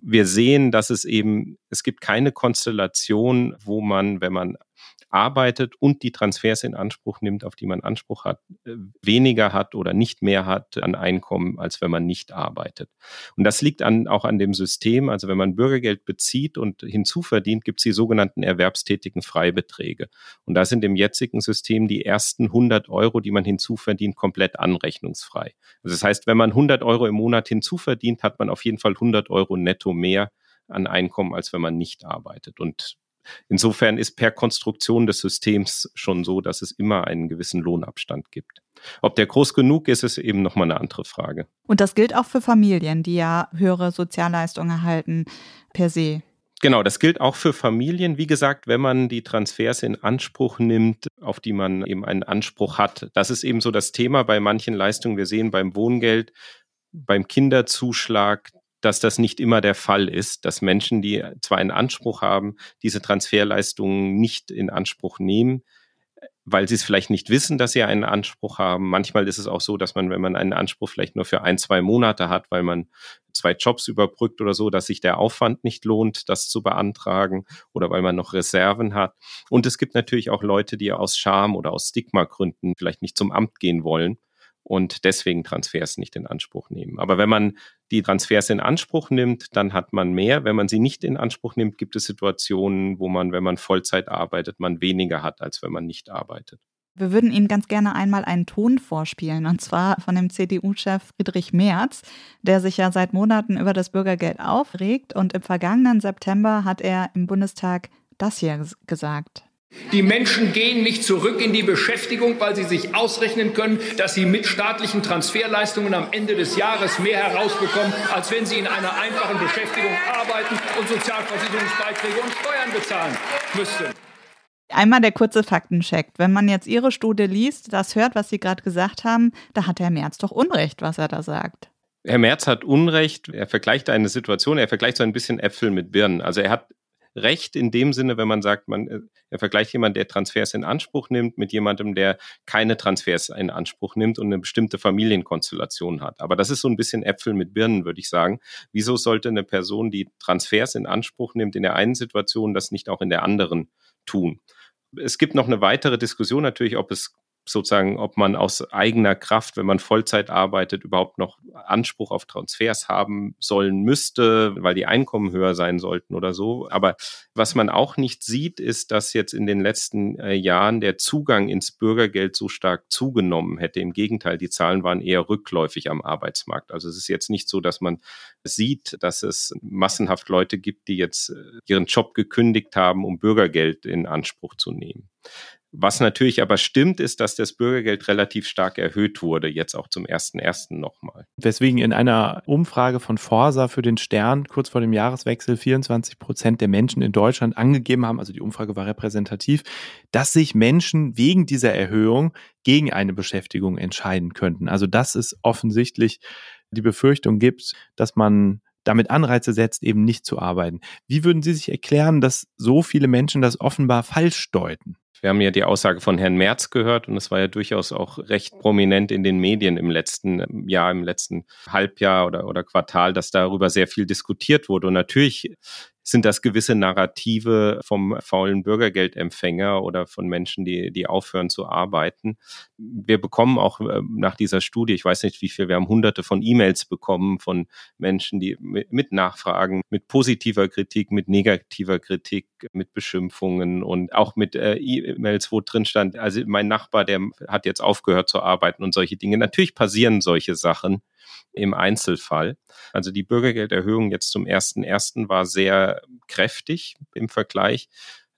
Wir sehen, dass es eben, es gibt keine Konstellation, wo man, wenn man arbeitet und die Transfers in Anspruch nimmt, auf die man Anspruch hat, äh, weniger hat oder nicht mehr hat an Einkommen, als wenn man nicht arbeitet. Und das liegt an, auch an dem System. Also wenn man Bürgergeld bezieht und hinzuverdient, gibt es die sogenannten erwerbstätigen Freibeträge. Und da sind im jetzigen System die ersten 100 Euro, die man hinzuverdient, komplett anrechnungsfrei. Also das heißt, wenn man 100 Euro im Monat hinzuverdient, hat man auf jeden Fall 100 Euro netto mehr an Einkommen, als wenn man nicht arbeitet. Und Insofern ist per Konstruktion des Systems schon so, dass es immer einen gewissen Lohnabstand gibt. Ob der groß genug ist, ist eben nochmal eine andere Frage. Und das gilt auch für Familien, die ja höhere Sozialleistungen erhalten per se. Genau, das gilt auch für Familien. Wie gesagt, wenn man die Transfers in Anspruch nimmt, auf die man eben einen Anspruch hat. Das ist eben so das Thema bei manchen Leistungen. Wir sehen beim Wohngeld, beim Kinderzuschlag, dass das nicht immer der Fall ist, dass Menschen, die zwar einen Anspruch haben, diese Transferleistungen nicht in Anspruch nehmen, weil sie es vielleicht nicht wissen, dass sie einen Anspruch haben. Manchmal ist es auch so, dass man, wenn man einen Anspruch vielleicht nur für ein, zwei Monate hat, weil man zwei Jobs überbrückt oder so, dass sich der Aufwand nicht lohnt, das zu beantragen oder weil man noch Reserven hat. Und es gibt natürlich auch Leute, die aus Scham oder aus Stigmagründen vielleicht nicht zum Amt gehen wollen und deswegen Transfers nicht in Anspruch nehmen. Aber wenn man die Transfers in Anspruch nimmt, dann hat man mehr. Wenn man sie nicht in Anspruch nimmt, gibt es Situationen, wo man, wenn man Vollzeit arbeitet, man weniger hat, als wenn man nicht arbeitet. Wir würden Ihnen ganz gerne einmal einen Ton vorspielen, und zwar von dem CDU-Chef Friedrich Merz, der sich ja seit Monaten über das Bürgergeld aufregt. Und im vergangenen September hat er im Bundestag das hier gesagt. Die Menschen gehen nicht zurück in die Beschäftigung, weil sie sich ausrechnen können, dass sie mit staatlichen Transferleistungen am Ende des Jahres mehr herausbekommen, als wenn sie in einer einfachen Beschäftigung arbeiten und Sozialversicherungsbeiträge und Steuern bezahlen müssten. Einmal der kurze Faktencheck. Wenn man jetzt Ihre Studie liest, das hört, was Sie gerade gesagt haben, da hat Herr Merz doch Unrecht, was er da sagt. Herr Merz hat Unrecht. Er vergleicht eine Situation, er vergleicht so ein bisschen Äpfel mit Birnen. Also er hat Recht in dem Sinne, wenn man sagt, man äh, er vergleicht jemanden, der Transfers in Anspruch nimmt, mit jemandem, der keine Transfers in Anspruch nimmt und eine bestimmte Familienkonstellation hat. Aber das ist so ein bisschen Äpfel mit Birnen, würde ich sagen. Wieso sollte eine Person, die Transfers in Anspruch nimmt, in der einen Situation das nicht auch in der anderen tun? Es gibt noch eine weitere Diskussion natürlich, ob es sozusagen, ob man aus eigener Kraft, wenn man Vollzeit arbeitet, überhaupt noch Anspruch auf Transfers haben sollen müsste, weil die Einkommen höher sein sollten oder so. Aber was man auch nicht sieht, ist, dass jetzt in den letzten äh, Jahren der Zugang ins Bürgergeld so stark zugenommen hätte. Im Gegenteil, die Zahlen waren eher rückläufig am Arbeitsmarkt. Also es ist jetzt nicht so, dass man sieht, dass es massenhaft Leute gibt, die jetzt äh, ihren Job gekündigt haben, um Bürgergeld in Anspruch zu nehmen. Was natürlich aber stimmt, ist, dass das Bürgergeld relativ stark erhöht wurde, jetzt auch zum 1.1. nochmal. Weswegen in einer Umfrage von Forsa für den Stern kurz vor dem Jahreswechsel 24 Prozent der Menschen in Deutschland angegeben haben, also die Umfrage war repräsentativ, dass sich Menschen wegen dieser Erhöhung gegen eine Beschäftigung entscheiden könnten. Also dass es offensichtlich die Befürchtung gibt, dass man damit Anreize setzt, eben nicht zu arbeiten. Wie würden Sie sich erklären, dass so viele Menschen das offenbar falsch deuten? Wir haben ja die Aussage von Herrn Merz gehört und es war ja durchaus auch recht prominent in den Medien im letzten Jahr, im letzten Halbjahr oder, oder Quartal, dass darüber sehr viel diskutiert wurde. Und natürlich sind das gewisse Narrative vom faulen Bürgergeldempfänger oder von Menschen, die, die aufhören zu arbeiten. Wir bekommen auch äh, nach dieser Studie, ich weiß nicht wie viel, wir haben hunderte von E-Mails bekommen von Menschen, die mit, Nachfragen, mit positiver Kritik, mit negativer Kritik, mit Beschimpfungen und auch mit äh, E-Mails, wo drin stand, also mein Nachbar, der hat jetzt aufgehört zu arbeiten und solche Dinge. Natürlich passieren solche Sachen im Einzelfall. Also die Bürgergelderhöhung jetzt zum ersten ersten war sehr kräftig im Vergleich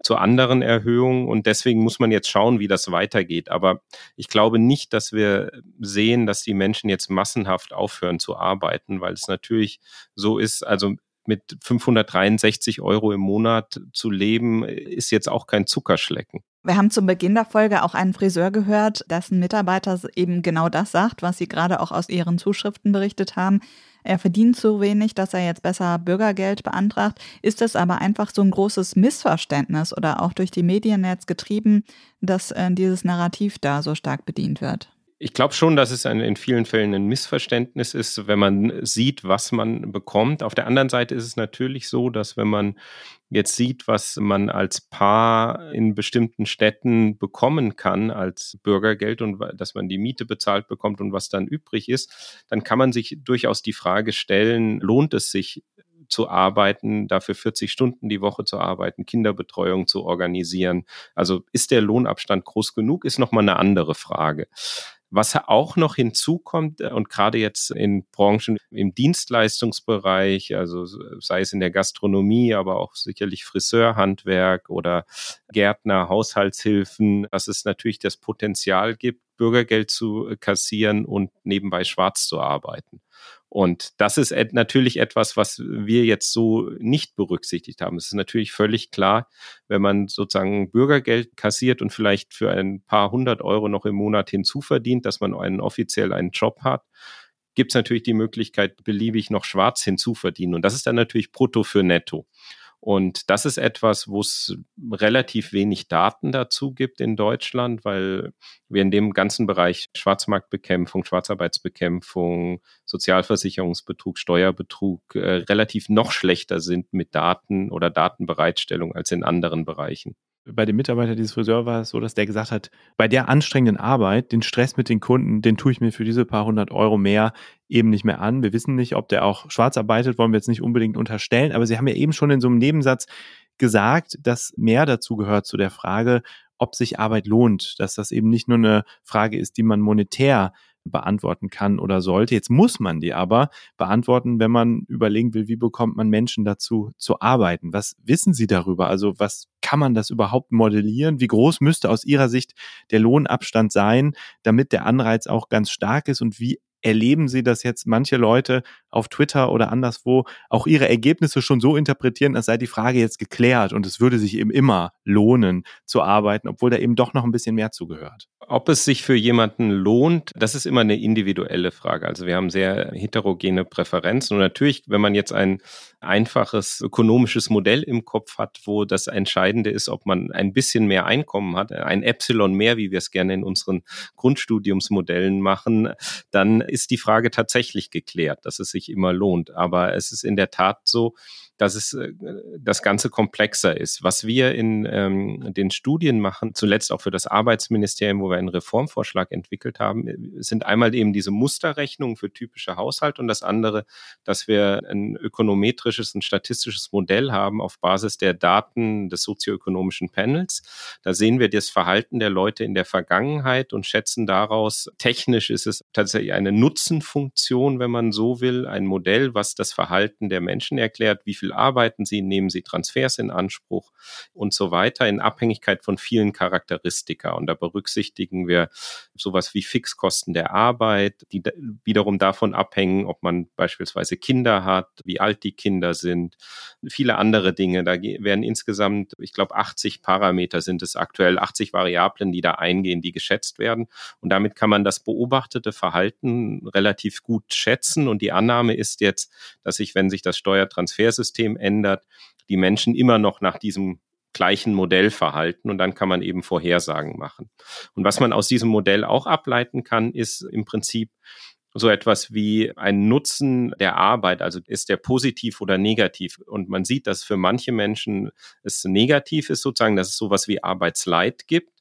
zu anderen Erhöhungen und deswegen muss man jetzt schauen, wie das weitergeht. Aber ich glaube nicht, dass wir sehen, dass die Menschen jetzt massenhaft aufhören zu arbeiten, weil es natürlich so ist, also mit 563 Euro im Monat zu leben, ist jetzt auch kein Zuckerschlecken. Wir haben zum Beginn der Folge auch einen Friseur gehört, dessen Mitarbeiter eben genau das sagt, was Sie gerade auch aus Ihren Zuschriften berichtet haben. Er verdient zu wenig, dass er jetzt besser Bürgergeld beantragt. Ist es aber einfach so ein großes Missverständnis oder auch durch die Medien jetzt getrieben, dass äh, dieses Narrativ da so stark bedient wird? Ich glaube schon, dass es ein, in vielen Fällen ein Missverständnis ist, wenn man sieht, was man bekommt. Auf der anderen Seite ist es natürlich so, dass wenn man jetzt sieht, was man als Paar in bestimmten Städten bekommen kann als Bürgergeld und dass man die Miete bezahlt bekommt und was dann übrig ist, dann kann man sich durchaus die Frage stellen, lohnt es sich zu arbeiten, dafür 40 Stunden die Woche zu arbeiten, Kinderbetreuung zu organisieren. Also ist der Lohnabstand groß genug, ist nochmal eine andere Frage. Was auch noch hinzukommt äh, und gerade jetzt in Branchen im Dienstleistungsbereich, also sei es in der Gastronomie, aber auch sicherlich Friseurhandwerk oder Gärtner, Haushaltshilfen, dass es natürlich das Potenzial gibt, Bürgergeld zu kassieren und nebenbei schwarz zu arbeiten. Und das ist natürlich etwas, was wir jetzt so nicht berücksichtigt haben. Es ist natürlich völlig klar, wenn man sozusagen Bürgergeld kassiert und vielleicht für ein paar hundert Euro noch im Monat hinzuverdient, dass man einen offiziell einen Job hat, gibt es natürlich die Möglichkeit, beliebig noch schwarz hinzuverdienen. Und das ist dann natürlich brutto für netto. Und das ist etwas, wo es relativ wenig Daten dazu gibt in Deutschland, weil wir in dem ganzen Bereich Schwarzmarktbekämpfung, Schwarzarbeitsbekämpfung, Sozialversicherungsbetrug, Steuerbetrug äh, relativ noch schlechter sind mit Daten oder Datenbereitstellung als in anderen Bereichen. Bei dem Mitarbeiter dieses Friseurs war es so, dass der gesagt hat, bei der anstrengenden Arbeit, den Stress mit den Kunden, den tue ich mir für diese paar hundert Euro mehr eben nicht mehr an. Wir wissen nicht, ob der auch schwarz arbeitet, wollen wir jetzt nicht unbedingt unterstellen, aber Sie haben ja eben schon in so einem Nebensatz gesagt, dass mehr dazu gehört zu der Frage, ob sich Arbeit lohnt, dass das eben nicht nur eine Frage ist, die man monetär beantworten kann oder sollte. Jetzt muss man die aber beantworten, wenn man überlegen will, wie bekommt man Menschen dazu zu arbeiten? Was wissen Sie darüber? Also was kann man das überhaupt modellieren? Wie groß müsste aus Ihrer Sicht der Lohnabstand sein, damit der Anreiz auch ganz stark ist? Und wie erleben Sie, dass jetzt manche Leute auf Twitter oder anderswo auch ihre Ergebnisse schon so interpretieren, als sei die Frage jetzt geklärt und es würde sich eben immer lohnen zu arbeiten, obwohl da eben doch noch ein bisschen mehr zugehört? Ob es sich für jemanden lohnt, das ist immer eine individuelle Frage. Also wir haben sehr heterogene Präferenzen und natürlich, wenn man jetzt ein einfaches ökonomisches Modell im Kopf hat, wo das Entscheidende ist, ob man ein bisschen mehr Einkommen hat, ein Epsilon mehr, wie wir es gerne in unseren Grundstudiumsmodellen machen, dann ist die Frage tatsächlich geklärt, dass es sich immer lohnt. Aber es ist in der Tat so, dass es äh, das Ganze komplexer ist. Was wir in ähm, den Studien machen, zuletzt auch für das Arbeitsministerium, wo wir einen Reformvorschlag entwickelt haben, äh, sind einmal eben diese Musterrechnungen für typische Haushalte und das andere, dass wir ein ökonometrisches und statistisches Modell haben auf Basis der Daten des sozioökonomischen Panels. Da sehen wir das Verhalten der Leute in der Vergangenheit und schätzen daraus, technisch ist es tatsächlich eine Nutzenfunktion, wenn man so will, ein Modell, was das Verhalten der Menschen erklärt, wie viel viel arbeiten sie, nehmen sie Transfers in Anspruch und so weiter in Abhängigkeit von vielen Charakteristika. Und da berücksichtigen wir sowas wie Fixkosten der Arbeit, die wiederum davon abhängen, ob man beispielsweise Kinder hat, wie alt die Kinder sind, viele andere Dinge. Da werden insgesamt, ich glaube, 80 Parameter sind es aktuell, 80 Variablen, die da eingehen, die geschätzt werden. Und damit kann man das beobachtete Verhalten relativ gut schätzen. Und die Annahme ist jetzt, dass sich, wenn sich das Steuertransfersystem System ändert, die Menschen immer noch nach diesem gleichen Modell verhalten und dann kann man eben Vorhersagen machen. Und was man aus diesem Modell auch ableiten kann, ist im Prinzip so etwas wie ein Nutzen der Arbeit, also ist der positiv oder negativ. Und man sieht, dass für manche Menschen es negativ ist, sozusagen, dass es sowas wie Arbeitsleid gibt.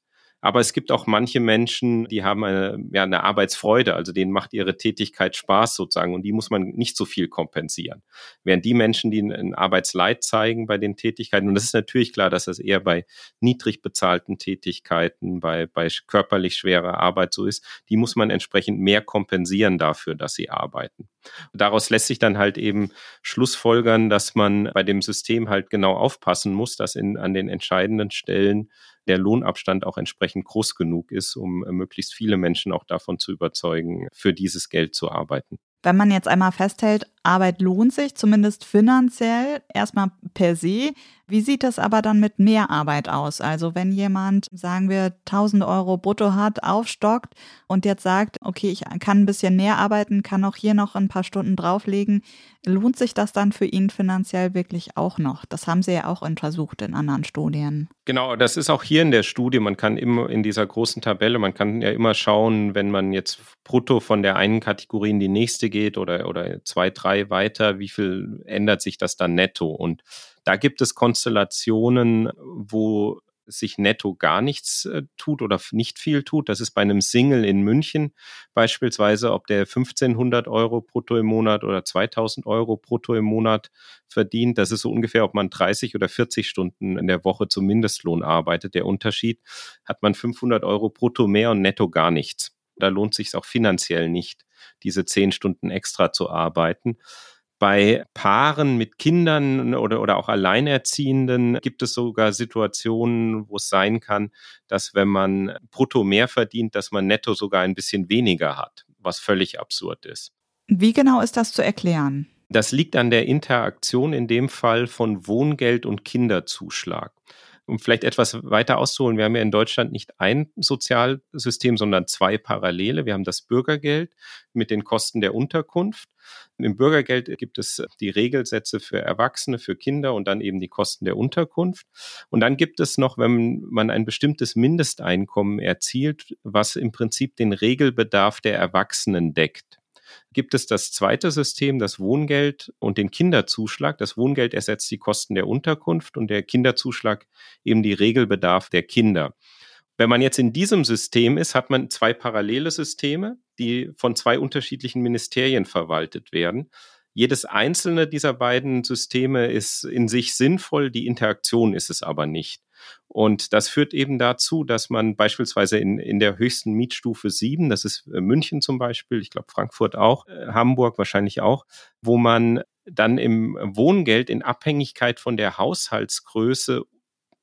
Aber es gibt auch manche Menschen, die haben eine, ja, eine Arbeitsfreude, also denen macht ihre Tätigkeit Spaß sozusagen und die muss man nicht so viel kompensieren. Während die Menschen, die ein Arbeitsleid zeigen bei den Tätigkeiten, und das ist natürlich klar, dass das eher bei niedrig bezahlten Tätigkeiten, bei, bei körperlich schwerer Arbeit so ist, die muss man entsprechend mehr kompensieren dafür, dass sie arbeiten. Daraus lässt sich dann halt eben Schlussfolgern, dass man bei dem System halt genau aufpassen muss, dass in, an den entscheidenden Stellen der Lohnabstand auch entsprechend groß genug ist, um äh, möglichst viele Menschen auch davon zu überzeugen, für dieses Geld zu arbeiten. Wenn man jetzt einmal festhält, Arbeit lohnt sich, zumindest finanziell, erstmal per se. Wie sieht das aber dann mit Mehrarbeit aus? Also wenn jemand, sagen wir, 1000 Euro brutto hat, aufstockt und jetzt sagt, okay, ich kann ein bisschen mehr arbeiten, kann auch hier noch ein paar Stunden drauflegen, lohnt sich das dann für ihn finanziell wirklich auch noch? Das haben Sie ja auch untersucht in anderen Studien. Genau, das ist auch hier in der Studie. Man kann immer in dieser großen Tabelle, man kann ja immer schauen, wenn man jetzt brutto von der einen Kategorie in die nächste geht oder, oder zwei, drei drei weiter, wie viel ändert sich das dann netto? Und da gibt es Konstellationen, wo sich netto gar nichts äh, tut oder nicht viel tut. Das ist bei einem Single in München beispielsweise, ob der 1500 Euro brutto im Monat oder 2000 Euro brutto im Monat verdient. Das ist so ungefähr, ob man 30 oder 40 Stunden in der Woche zum Mindestlohn arbeitet. Der Unterschied hat man 500 Euro brutto mehr und netto gar nichts. Da lohnt sich auch finanziell nicht diese zehn Stunden extra zu arbeiten. Bei Paaren mit Kindern oder, oder auch Alleinerziehenden gibt es sogar Situationen, wo es sein kann, dass wenn man brutto mehr verdient, dass man netto sogar ein bisschen weniger hat, was völlig absurd ist. Wie genau ist das zu erklären? Das liegt an der Interaktion in dem Fall von Wohngeld und Kinderzuschlag um vielleicht etwas weiter auszuholen, wir haben ja in Deutschland nicht ein Sozialsystem, sondern zwei parallele. Wir haben das Bürgergeld mit den Kosten der Unterkunft. Im Bürgergeld gibt es die Regelsätze für Erwachsene, für Kinder und dann eben die Kosten der Unterkunft. Und dann gibt es noch, wenn man ein bestimmtes Mindesteinkommen erzielt, was im Prinzip den Regelbedarf der Erwachsenen deckt. Gibt es das zweite System, das Wohngeld und den Kinderzuschlag. Das Wohngeld ersetzt die Kosten der Unterkunft und der Kinderzuschlag eben die Regelbedarf der Kinder. Wenn man jetzt in diesem System ist, hat man zwei parallele Systeme, die von zwei unterschiedlichen Ministerien verwaltet werden. Jedes einzelne dieser beiden Systeme ist in sich sinnvoll, die Interaktion ist es aber nicht. Und das führt eben dazu, dass man beispielsweise in, in der höchsten Mietstufe 7, das ist äh, München zum Beispiel, ich glaube Frankfurt auch, äh, Hamburg wahrscheinlich auch, wo man dann im Wohngeld in Abhängigkeit von der Haushaltsgröße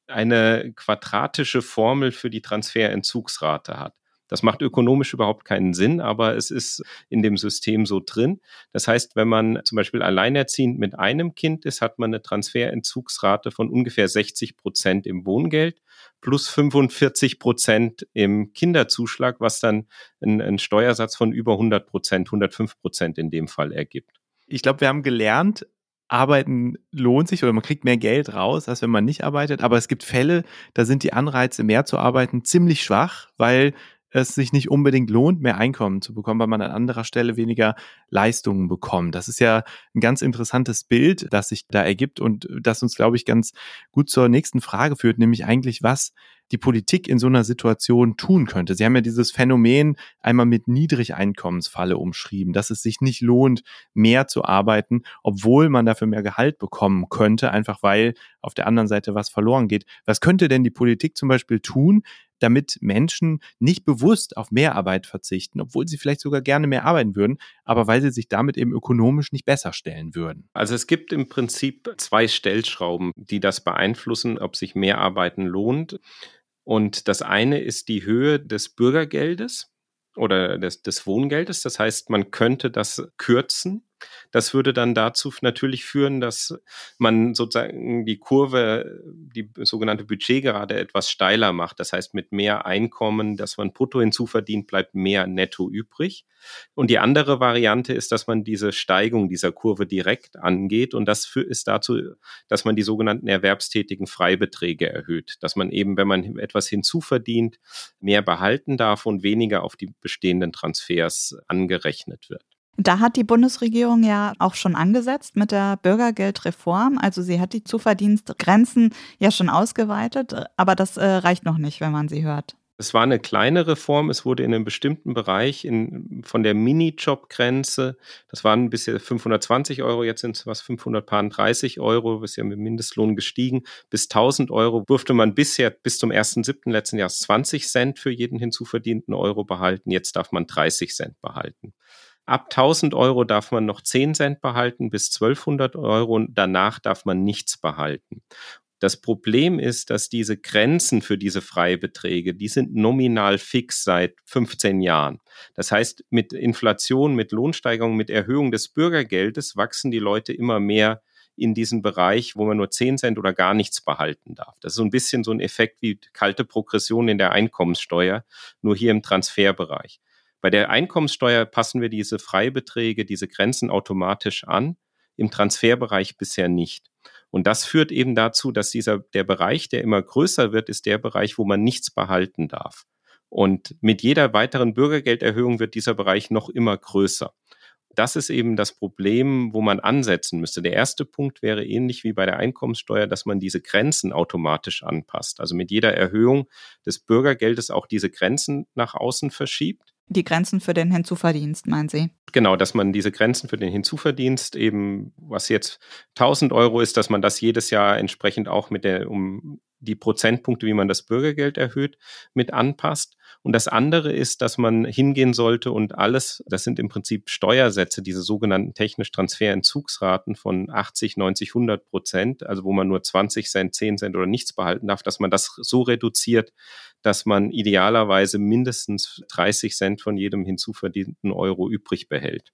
eine quadratische Formel für die Transferentzugsrate hat. Das macht ökonomisch überhaupt keinen Sinn, aber es ist in dem System so drin. Das heißt, wenn man zum Beispiel alleinerziehend mit einem Kind ist, hat man eine Transferentzugsrate von ungefähr 60 Prozent im Wohngeld plus 45 Prozent im Kinderzuschlag, was dann einen Steuersatz von über 100 Prozent, 105 Prozent in dem Fall ergibt. Ich glaube, wir haben gelernt, Arbeiten lohnt sich oder man kriegt mehr Geld raus, als wenn man nicht arbeitet. Aber es gibt Fälle, da sind die Anreize, mehr zu arbeiten, ziemlich schwach, weil es sich nicht unbedingt lohnt, mehr Einkommen zu bekommen, weil man an anderer Stelle weniger Leistungen bekommt. Das ist ja ein ganz interessantes Bild, das sich da ergibt und das uns, glaube ich, ganz gut zur nächsten Frage führt, nämlich eigentlich, was die Politik in so einer Situation tun könnte. Sie haben ja dieses Phänomen einmal mit Niedrigeinkommensfalle umschrieben, dass es sich nicht lohnt, mehr zu arbeiten, obwohl man dafür mehr Gehalt bekommen könnte, einfach weil auf der anderen Seite was verloren geht. Was könnte denn die Politik zum Beispiel tun, damit Menschen nicht bewusst auf Mehrarbeit verzichten, obwohl sie vielleicht sogar gerne mehr arbeiten würden, aber weil sie sich damit eben ökonomisch nicht besser stellen würden. Also es gibt im Prinzip zwei Stellschrauben, die das beeinflussen, ob sich Mehrarbeiten lohnt. Und das eine ist die Höhe des Bürgergeldes oder des, des Wohngeldes. Das heißt, man könnte das kürzen das würde dann dazu natürlich führen, dass man sozusagen die Kurve, die sogenannte Budget gerade etwas steiler macht. Das heißt, mit mehr Einkommen, dass man brutto hinzuverdient, bleibt mehr netto übrig. Und die andere Variante ist, dass man diese Steigung dieser Kurve direkt angeht. Und das ist dazu, dass man die sogenannten erwerbstätigen Freibeträge erhöht. Dass man eben, wenn man etwas hinzuverdient, mehr behalten darf und weniger auf die bestehenden Transfers angerechnet wird. Da hat die Bundesregierung ja auch schon angesetzt mit der Bürgergeldreform. Also sie hat die Zuverdienstgrenzen ja schon ausgeweitet, aber das äh, reicht noch nicht, wenn man sie hört. Es war eine kleine Reform. Es wurde in einem bestimmten Bereich in, von der Minijob-Grenze, das waren bisher 520 Euro, jetzt sind es was 530 Euro, ja mit Mindestlohn gestiegen, bis 1000 Euro durfte man bisher bis zum 1.7. letzten Jahres 20 Cent für jeden hinzuverdienten Euro behalten. Jetzt darf man 30 Cent behalten. Ab 1000 Euro darf man noch 10 Cent behalten bis 1200 Euro und danach darf man nichts behalten. Das Problem ist, dass diese Grenzen für diese Freibeträge, die sind nominal fix seit 15 Jahren. Das heißt, mit Inflation, mit Lohnsteigerung, mit Erhöhung des Bürgergeldes wachsen die Leute immer mehr in diesen Bereich, wo man nur 10 Cent oder gar nichts behalten darf. Das ist so ein bisschen so ein Effekt wie kalte Progression in der Einkommenssteuer, nur hier im Transferbereich. Bei der Einkommenssteuer passen wir diese Freibeträge, diese Grenzen automatisch an, im Transferbereich bisher nicht. Und das führt eben dazu, dass dieser, der Bereich, der immer größer wird, ist der Bereich, wo man nichts behalten darf. Und mit jeder weiteren Bürgergelderhöhung wird dieser Bereich noch immer größer. Das ist eben das Problem, wo man ansetzen müsste. Der erste Punkt wäre ähnlich wie bei der Einkommenssteuer, dass man diese Grenzen automatisch anpasst. Also mit jeder Erhöhung des Bürgergeldes auch diese Grenzen nach außen verschiebt. Die Grenzen für den Hinzuverdienst, meinen Sie? Genau, dass man diese Grenzen für den Hinzuverdienst eben, was jetzt 1000 Euro ist, dass man das jedes Jahr entsprechend auch mit der, um die Prozentpunkte, wie man das Bürgergeld erhöht, mit anpasst. Und das andere ist, dass man hingehen sollte und alles, das sind im Prinzip Steuersätze, diese sogenannten technisch Transferentzugsraten von 80, 90, 100 Prozent, also wo man nur 20 Cent, 10 Cent oder nichts behalten darf, dass man das so reduziert, dass man idealerweise mindestens 30 Cent von jedem hinzuverdienten Euro übrig behält.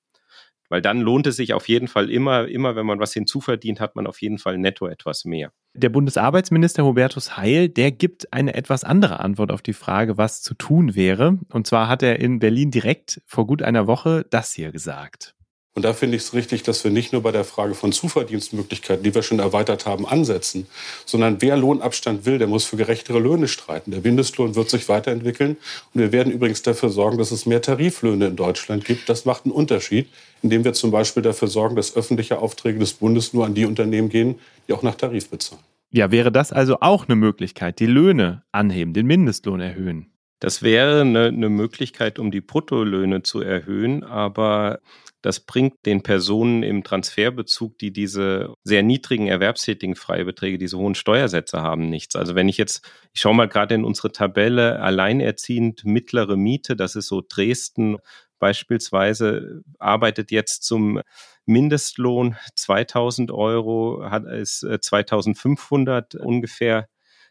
Weil dann lohnt es sich auf jeden Fall immer, immer wenn man was hinzuverdient, hat man auf jeden Fall netto etwas mehr. Der Bundesarbeitsminister Hubertus Heil, der gibt eine etwas andere Antwort auf die Frage, was zu tun wäre. Und zwar hat er in Berlin direkt vor gut einer Woche das hier gesagt. Und da finde ich es richtig, dass wir nicht nur bei der Frage von Zuverdienstmöglichkeiten, die wir schon erweitert haben, ansetzen, sondern wer Lohnabstand will, der muss für gerechtere Löhne streiten. Der Mindestlohn wird sich weiterentwickeln. Und wir werden übrigens dafür sorgen, dass es mehr Tariflöhne in Deutschland gibt. Das macht einen Unterschied, indem wir zum Beispiel dafür sorgen, dass öffentliche Aufträge des Bundes nur an die Unternehmen gehen, die auch nach Tarif bezahlen. Ja, wäre das also auch eine Möglichkeit, die Löhne anheben, den Mindestlohn erhöhen? Das wäre eine, eine Möglichkeit, um die Bruttolöhne zu erhöhen, aber das bringt den Personen im Transferbezug, die diese sehr niedrigen erwerbstätigen Freibeträge, diese hohen Steuersätze haben, nichts. Also wenn ich jetzt, ich schaue mal gerade in unsere Tabelle, alleinerziehend mittlere Miete, das ist so Dresden beispielsweise, arbeitet jetzt zum Mindestlohn 2000 Euro, hat ist 2500 ungefähr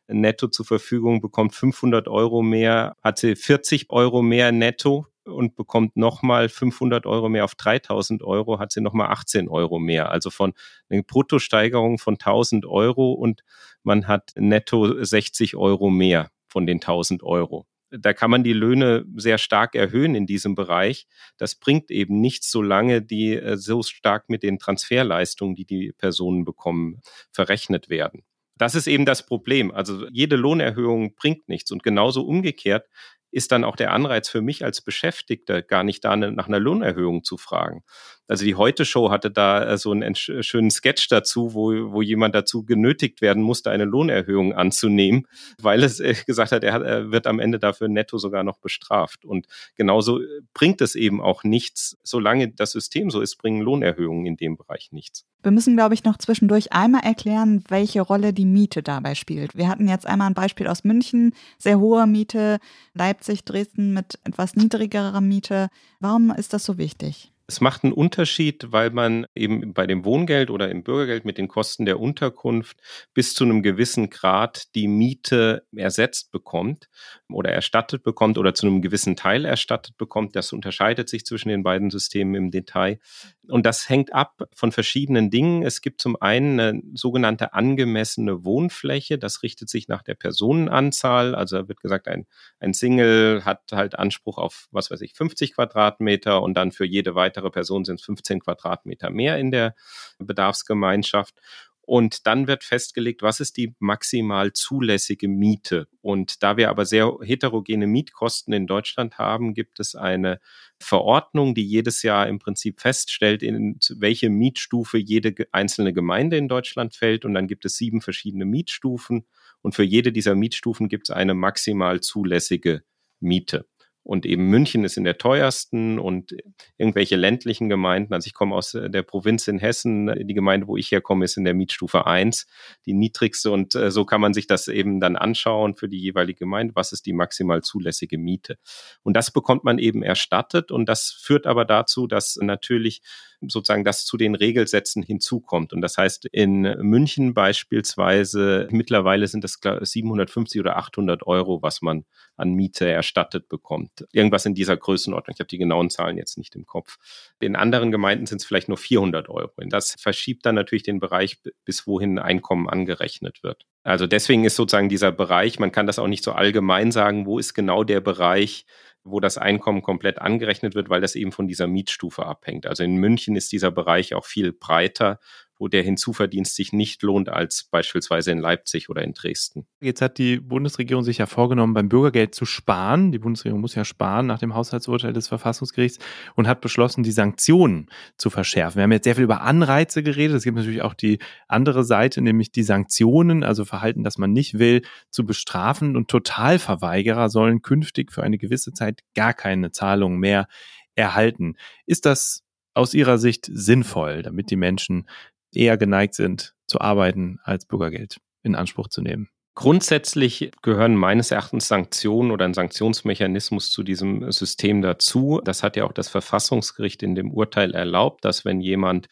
netto zur Verfügung, bekommt 500 Euro mehr, hat sie 40 Euro mehr netto und bekommt nochmal 500 Euro mehr auf 3000 Euro, hat sie nochmal 18 Euro mehr. Also von einer Bruttosteigerung von 1000 Euro und man hat netto 60 Euro mehr von den 1000 Euro. Da kann man die Löhne sehr stark erhöhen in diesem Bereich. Das bringt eben nichts, solange die äh, so stark mit den Transferleistungen, die die Personen bekommen, verrechnet werden. Das ist eben das Problem. Also jede Lohnerhöhung bringt nichts. Und genauso umgekehrt ist dann auch der Anreiz für mich als Beschäftigter gar nicht da nach einer Lohnerhöhung zu fragen. Also die Heute-Show hatte da äh, so einen schönen Sketch dazu, wo, wo jemand dazu genötigt werden musste, eine Lohnerhöhung anzunehmen, weil es äh, gesagt hat, er, hat, er wird am Ende dafür netto sogar noch bestraft. Und genauso äh, bringt es eben auch nichts, solange das System so ist, bringen Lohnerhöhungen in dem Bereich nichts. Wir müssen, glaube ich, noch zwischendurch einmal erklären, welche Rolle die Miete dabei spielt. Wir hatten jetzt einmal ein Beispiel aus München, sehr hohe Miete, Leipzig, Dresden mit etwas niedrigerer Miete. Warum ist das so wichtig? Es macht einen Unterschied, weil man eben bei dem Wohngeld oder im Bürgergeld mit den Kosten der Unterkunft bis zu einem gewissen Grad die Miete ersetzt bekommt oder erstattet bekommt oder zu einem gewissen Teil erstattet bekommt. Das unterscheidet sich zwischen den beiden Systemen im Detail. Und das hängt ab von verschiedenen Dingen. Es gibt zum einen eine sogenannte angemessene Wohnfläche. Das richtet sich nach der Personenanzahl. Also wird gesagt, ein, ein Single hat halt Anspruch auf, was weiß ich, 50 Quadratmeter und dann für jede weitere weitere Person sind es 15 Quadratmeter mehr in der Bedarfsgemeinschaft. Und dann wird festgelegt, was ist die maximal zulässige Miete. Und da wir aber sehr heterogene Mietkosten in Deutschland haben, gibt es eine Verordnung, die jedes Jahr im Prinzip feststellt, in welche Mietstufe jede einzelne Gemeinde in Deutschland fällt. Und dann gibt es sieben verschiedene Mietstufen. Und für jede dieser Mietstufen gibt es eine maximal zulässige Miete. Und eben München ist in der teuersten und irgendwelche ländlichen Gemeinden, also ich komme aus der Provinz in Hessen, die Gemeinde, wo ich herkomme, ist in der Mietstufe 1, die niedrigste. Und äh, so kann man sich das eben dann anschauen für die jeweilige Gemeinde, was ist die maximal zulässige Miete. Und das bekommt man eben erstattet. Und das führt aber dazu, dass natürlich sozusagen das zu den Regelsätzen hinzukommt. Und das heißt, in München beispielsweise mittlerweile sind es 750 oder 800 Euro, was man an Miete erstattet bekommt. Irgendwas in dieser Größenordnung. Ich habe die genauen Zahlen jetzt nicht im Kopf. In anderen Gemeinden sind es vielleicht nur 400 Euro. Und das verschiebt dann natürlich den Bereich, bis wohin Einkommen angerechnet wird. Also deswegen ist sozusagen dieser Bereich, man kann das auch nicht so allgemein sagen, wo ist genau der Bereich, wo das Einkommen komplett angerechnet wird, weil das eben von dieser Mietstufe abhängt. Also in München ist dieser Bereich auch viel breiter wo der Hinzuverdienst sich nicht lohnt als beispielsweise in Leipzig oder in Dresden. Jetzt hat die Bundesregierung sich ja vorgenommen, beim Bürgergeld zu sparen. Die Bundesregierung muss ja sparen nach dem Haushaltsurteil des Verfassungsgerichts und hat beschlossen, die Sanktionen zu verschärfen. Wir haben jetzt sehr viel über Anreize geredet. Es gibt natürlich auch die andere Seite, nämlich die Sanktionen, also Verhalten, das man nicht will, zu bestrafen. Und Totalverweigerer sollen künftig für eine gewisse Zeit gar keine Zahlungen mehr erhalten. Ist das aus Ihrer Sicht sinnvoll, damit die Menschen eher geneigt sind, zu arbeiten, als Bürgergeld in Anspruch zu nehmen. Grundsätzlich gehören meines Erachtens Sanktionen oder ein Sanktionsmechanismus zu diesem System dazu. Das hat ja auch das Verfassungsgericht in dem Urteil erlaubt, dass wenn jemand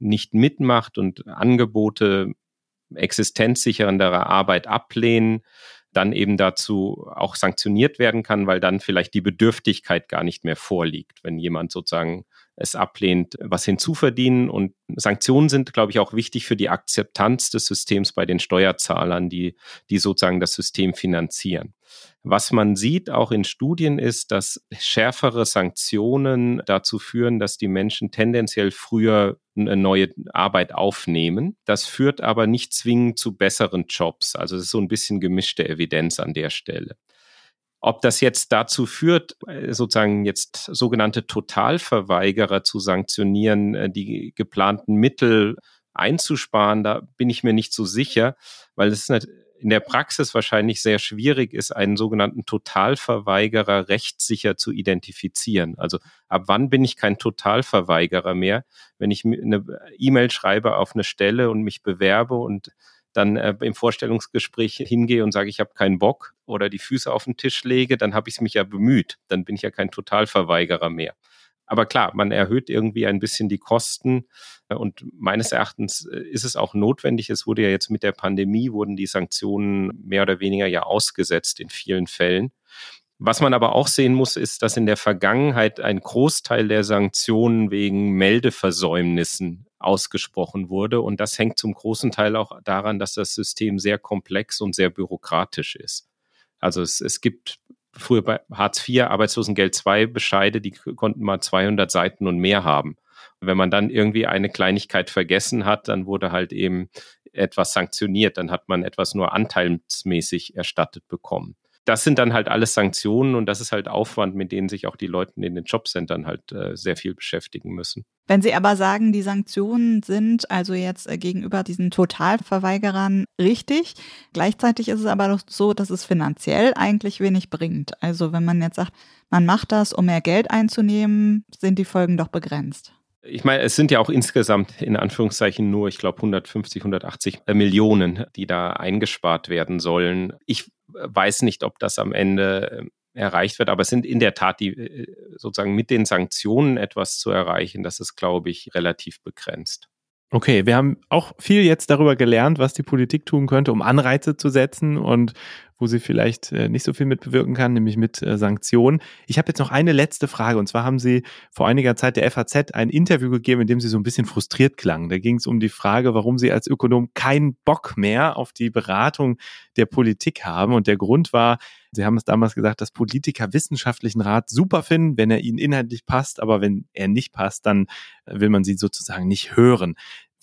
nicht mitmacht und Angebote existenzsichernderer Arbeit ablehnen, dann eben dazu auch sanktioniert werden kann, weil dann vielleicht die Bedürftigkeit gar nicht mehr vorliegt, wenn jemand sozusagen es ablehnt, was hinzuverdienen. Und Sanktionen sind, glaube ich, auch wichtig für die Akzeptanz des Systems bei den Steuerzahlern, die, die sozusagen das System finanzieren. Was man sieht, auch in Studien, ist, dass schärfere Sanktionen dazu führen, dass die Menschen tendenziell früher eine neue Arbeit aufnehmen. Das führt aber nicht zwingend zu besseren Jobs. Also es ist so ein bisschen gemischte Evidenz an der Stelle. Ob das jetzt dazu führt, äh, sozusagen jetzt sogenannte Totalverweigerer zu sanktionieren, äh, die geplanten Mittel einzusparen, da bin ich mir nicht so sicher, weil es in der Praxis wahrscheinlich sehr schwierig ist, einen sogenannten Totalverweigerer rechtssicher zu identifizieren. Also ab wann bin ich kein Totalverweigerer mehr, wenn ich eine E-Mail schreibe auf eine Stelle und mich bewerbe und dann äh, im Vorstellungsgespräch hingehe und sage, ich habe keinen Bock oder die Füße auf den Tisch lege, dann habe ich es mich ja bemüht. Dann bin ich ja kein Totalverweigerer mehr. Aber klar, man erhöht irgendwie ein bisschen die Kosten äh, und meines Erachtens äh, ist es auch notwendig. Es wurde ja jetzt mit der Pandemie, wurden die Sanktionen mehr oder weniger ja ausgesetzt in vielen Fällen. Was man aber auch sehen muss, ist, dass in der Vergangenheit ein Großteil der Sanktionen wegen Meldeversäumnissen ausgesprochen wurde. Und das hängt zum großen Teil auch daran, dass das System sehr komplex und sehr bürokratisch ist. Also es, es gibt früher bei Hartz IV, Arbeitslosengeld II Bescheide, die konnten mal 200 Seiten und mehr haben. Und wenn man dann irgendwie eine Kleinigkeit vergessen hat, dann wurde halt eben etwas sanktioniert, dann hat man etwas nur anteilsmäßig erstattet bekommen das sind dann halt alles Sanktionen und das ist halt Aufwand, mit denen sich auch die Leute in den Jobcentern halt äh, sehr viel beschäftigen müssen. Wenn Sie aber sagen, die Sanktionen sind also jetzt äh, gegenüber diesen Totalverweigerern richtig, gleichzeitig ist es aber doch so, dass es finanziell eigentlich wenig bringt. Also wenn man jetzt sagt, man macht das, um mehr Geld einzunehmen, sind die Folgen doch begrenzt. Ich meine, es sind ja auch insgesamt in Anführungszeichen nur, ich glaube, 150, 180 Millionen, die da eingespart werden sollen. Ich weiß nicht, ob das am Ende ähm, erreicht wird, aber es sind in der Tat die äh, sozusagen mit den Sanktionen etwas zu erreichen, das ist, glaube ich, relativ begrenzt. Okay, wir haben auch viel jetzt darüber gelernt, was die Politik tun könnte, um Anreize zu setzen und wo sie vielleicht äh, nicht so viel mit bewirken kann, nämlich mit äh, Sanktionen. Ich habe jetzt noch eine letzte Frage und zwar haben Sie vor einiger Zeit der FAZ ein Interview gegeben, in dem Sie so ein bisschen frustriert klangen. Da ging es um die Frage, warum Sie als Ökonom keinen Bock mehr auf die Beratung der Politik haben. Und der Grund war, Sie haben es damals gesagt, dass Politiker wissenschaftlichen Rat super finden, wenn er ihnen inhaltlich passt, aber wenn er nicht passt, dann will man sie sozusagen nicht hören.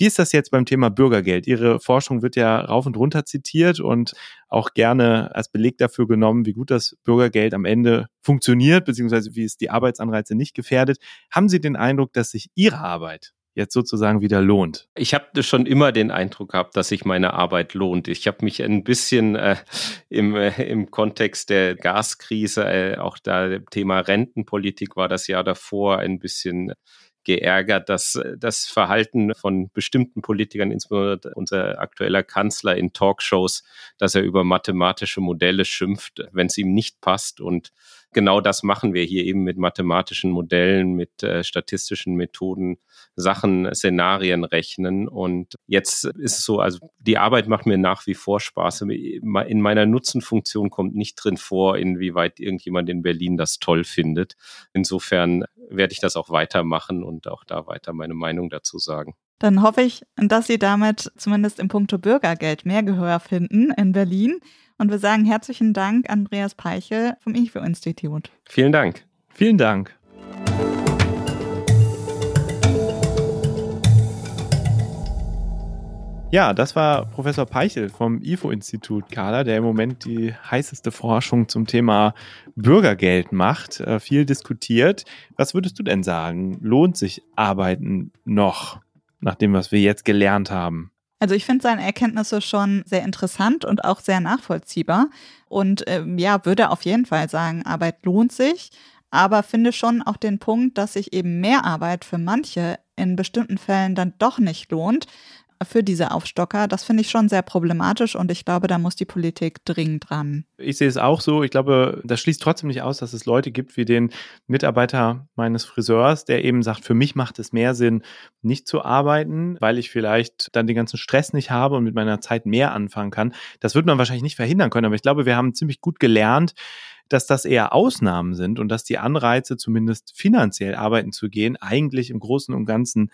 Wie ist das jetzt beim Thema Bürgergeld? Ihre Forschung wird ja rauf und runter zitiert und auch gerne als Beleg dafür genommen, wie gut das Bürgergeld am Ende funktioniert, beziehungsweise wie es die Arbeitsanreize nicht gefährdet. Haben Sie den Eindruck, dass sich Ihre Arbeit jetzt sozusagen wieder lohnt? Ich habe schon immer den Eindruck gehabt, dass sich meine Arbeit lohnt. Ich habe mich ein bisschen äh, im, äh, im Kontext der Gaskrise, äh, auch da Thema Rentenpolitik war das Jahr davor ein bisschen geärgert, dass das Verhalten von bestimmten Politikern, insbesondere unser aktueller Kanzler in Talkshows, dass er über mathematische Modelle schimpft, wenn es ihm nicht passt. Und genau das machen wir hier eben mit mathematischen Modellen, mit äh, statistischen Methoden, Sachen, Szenarien rechnen. Und jetzt ist es so, also die Arbeit macht mir nach wie vor Spaß. In meiner Nutzenfunktion kommt nicht drin vor, inwieweit irgendjemand in Berlin das toll findet. Insofern werde ich das auch weitermachen und auch da weiter meine Meinung dazu sagen. Dann hoffe ich, dass Sie damit zumindest im Punkto Bürgergeld mehr Gehör finden in Berlin. Und wir sagen herzlichen Dank, Andreas Peichel vom IFO-Institut. Vielen Dank. Vielen Dank. Ja, das war Professor Peichel vom IFO-Institut, Carla, der im Moment die heißeste Forschung zum Thema Bürgergeld macht, äh, viel diskutiert. Was würdest du denn sagen? Lohnt sich Arbeiten noch, nach dem, was wir jetzt gelernt haben? Also ich finde seine Erkenntnisse schon sehr interessant und auch sehr nachvollziehbar. Und ähm, ja, würde auf jeden Fall sagen, Arbeit lohnt sich. Aber finde schon auch den Punkt, dass sich eben mehr Arbeit für manche in bestimmten Fällen dann doch nicht lohnt, für diese Aufstocker. Das finde ich schon sehr problematisch und ich glaube, da muss die Politik dringend dran. Ich sehe es auch so. Ich glaube, das schließt trotzdem nicht aus, dass es Leute gibt wie den Mitarbeiter meines Friseurs, der eben sagt, für mich macht es mehr Sinn, nicht zu arbeiten, weil ich vielleicht dann den ganzen Stress nicht habe und mit meiner Zeit mehr anfangen kann. Das wird man wahrscheinlich nicht verhindern können, aber ich glaube, wir haben ziemlich gut gelernt, dass das eher Ausnahmen sind und dass die Anreize, zumindest finanziell arbeiten zu gehen, eigentlich im Großen und Ganzen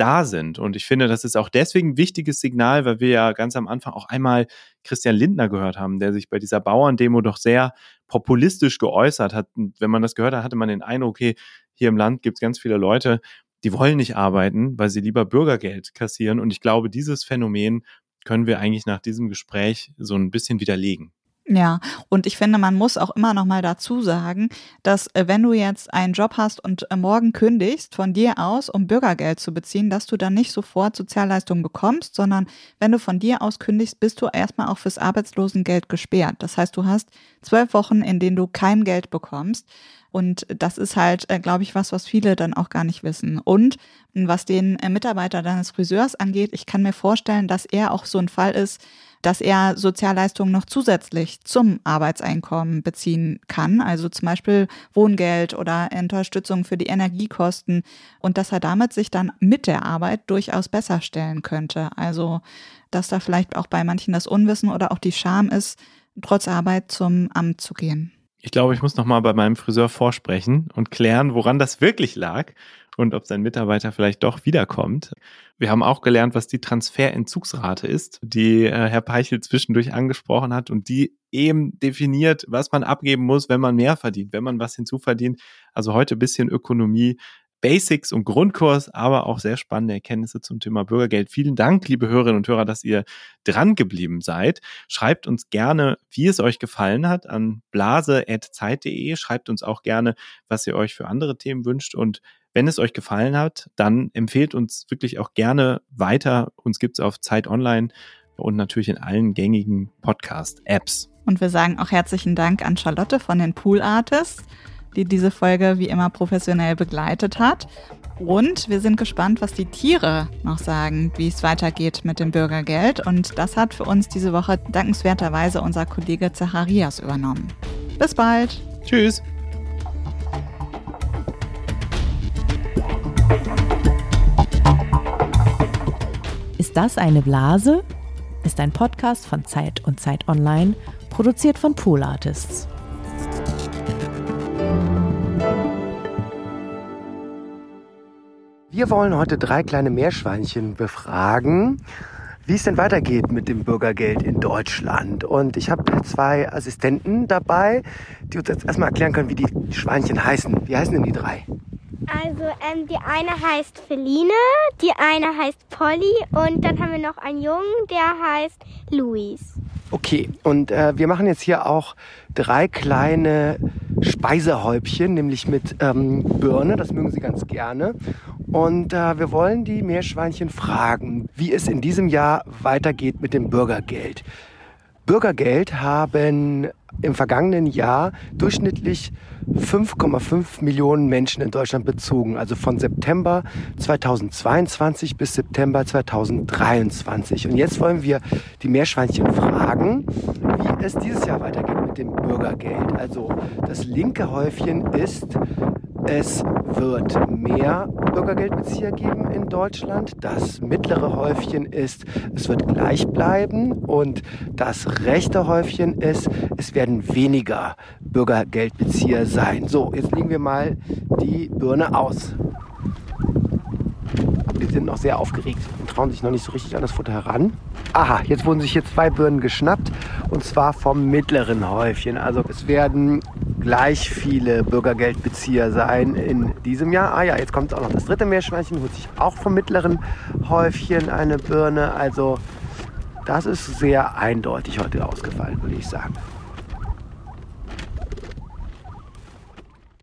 da sind. Und ich finde, das ist auch deswegen ein wichtiges Signal, weil wir ja ganz am Anfang auch einmal Christian Lindner gehört haben, der sich bei dieser Bauerndemo doch sehr populistisch geäußert hat. Und wenn man das gehört hat, hatte man den Eindruck, okay, hier im Land gibt es ganz viele Leute, die wollen nicht arbeiten, weil sie lieber Bürgergeld kassieren. Und ich glaube, dieses Phänomen können wir eigentlich nach diesem Gespräch so ein bisschen widerlegen. Ja, und ich finde, man muss auch immer noch mal dazu sagen, dass äh, wenn du jetzt einen Job hast und äh, morgen kündigst von dir aus, um Bürgergeld zu beziehen, dass du dann nicht sofort Sozialleistungen bekommst, sondern wenn du von dir aus kündigst, bist du erstmal auch fürs Arbeitslosengeld gesperrt. Das heißt, du hast zwölf Wochen, in denen du kein Geld bekommst. Und das ist halt, äh, glaube ich, was, was viele dann auch gar nicht wissen. Und was den Mitarbeiter deines Friseurs angeht, ich kann mir vorstellen, dass er auch so ein Fall ist, dass er Sozialleistungen noch zusätzlich zum Arbeitseinkommen beziehen kann, also zum Beispiel Wohngeld oder Unterstützung für die Energiekosten und dass er damit sich dann mit der Arbeit durchaus besser stellen könnte. Also dass da vielleicht auch bei manchen das Unwissen oder auch die Scham ist, trotz Arbeit zum Amt zu gehen. Ich glaube, ich muss noch mal bei meinem Friseur vorsprechen und klären, woran das wirklich lag und ob sein Mitarbeiter vielleicht doch wiederkommt. Wir haben auch gelernt, was die Transferentzugsrate ist, die äh, Herr Peichel zwischendurch angesprochen hat und die eben definiert, was man abgeben muss, wenn man mehr verdient, wenn man was hinzuverdient. Also heute bisschen Ökonomie. Basics und Grundkurs, aber auch sehr spannende Erkenntnisse zum Thema Bürgergeld. Vielen Dank, liebe Hörerinnen und Hörer, dass ihr dran geblieben seid. Schreibt uns gerne, wie es euch gefallen hat, an blase.zeit.de. Schreibt uns auch gerne, was ihr euch für andere Themen wünscht und wenn es euch gefallen hat, dann empfehlt uns wirklich auch gerne weiter. Uns gibt es auf Zeit Online und natürlich in allen gängigen Podcast-Apps. Und wir sagen auch herzlichen Dank an Charlotte von den Pool Artists, die diese Folge wie immer professionell begleitet hat. Und wir sind gespannt, was die Tiere noch sagen, wie es weitergeht mit dem Bürgergeld. Und das hat für uns diese Woche dankenswerterweise unser Kollege Zacharias übernommen. Bis bald. Tschüss. Ist das eine Blase? Ist ein Podcast von Zeit und Zeit Online, produziert von Pool Artists. Wir wollen heute drei kleine Meerschweinchen befragen, wie es denn weitergeht mit dem Bürgergeld in Deutschland. Und ich habe zwei Assistenten dabei, die uns jetzt erstmal erklären können, wie die Schweinchen heißen. Wie heißen denn die drei? Also ähm, die eine heißt Feline, die eine heißt Polly und dann haben wir noch einen Jungen, der heißt Luis. Okay, und äh, wir machen jetzt hier auch drei kleine Speisehäubchen, nämlich mit ähm, Birne, das mögen sie ganz gerne. Und äh, wir wollen die Meerschweinchen fragen, wie es in diesem Jahr weitergeht mit dem Bürgergeld. Bürgergeld haben im vergangenen Jahr durchschnittlich 5,5 Millionen Menschen in Deutschland bezogen, also von September 2022 bis September 2023. Und jetzt wollen wir die Meerschweinchen fragen, wie es dieses Jahr weitergeht mit dem Bürgergeld. Also das linke Häufchen ist es wird mehr Bürgergeldbezieher geben in Deutschland. Das mittlere Häufchen ist, es wird gleich bleiben. Und das rechte Häufchen ist, es werden weniger Bürgergeldbezieher sein. So, jetzt legen wir mal die Birne aus. Die sind noch sehr aufgeregt und trauen sich noch nicht so richtig an das Futter heran. Aha, jetzt wurden sich hier zwei Birnen geschnappt und zwar vom mittleren Häufchen. Also es werden gleich viele Bürgergeldbezieher sein in diesem Jahr. Ah ja, jetzt kommt auch noch das dritte Meerschweinchen, holt sich auch vom mittleren Häufchen eine Birne. Also das ist sehr eindeutig heute ausgefallen, würde ich sagen.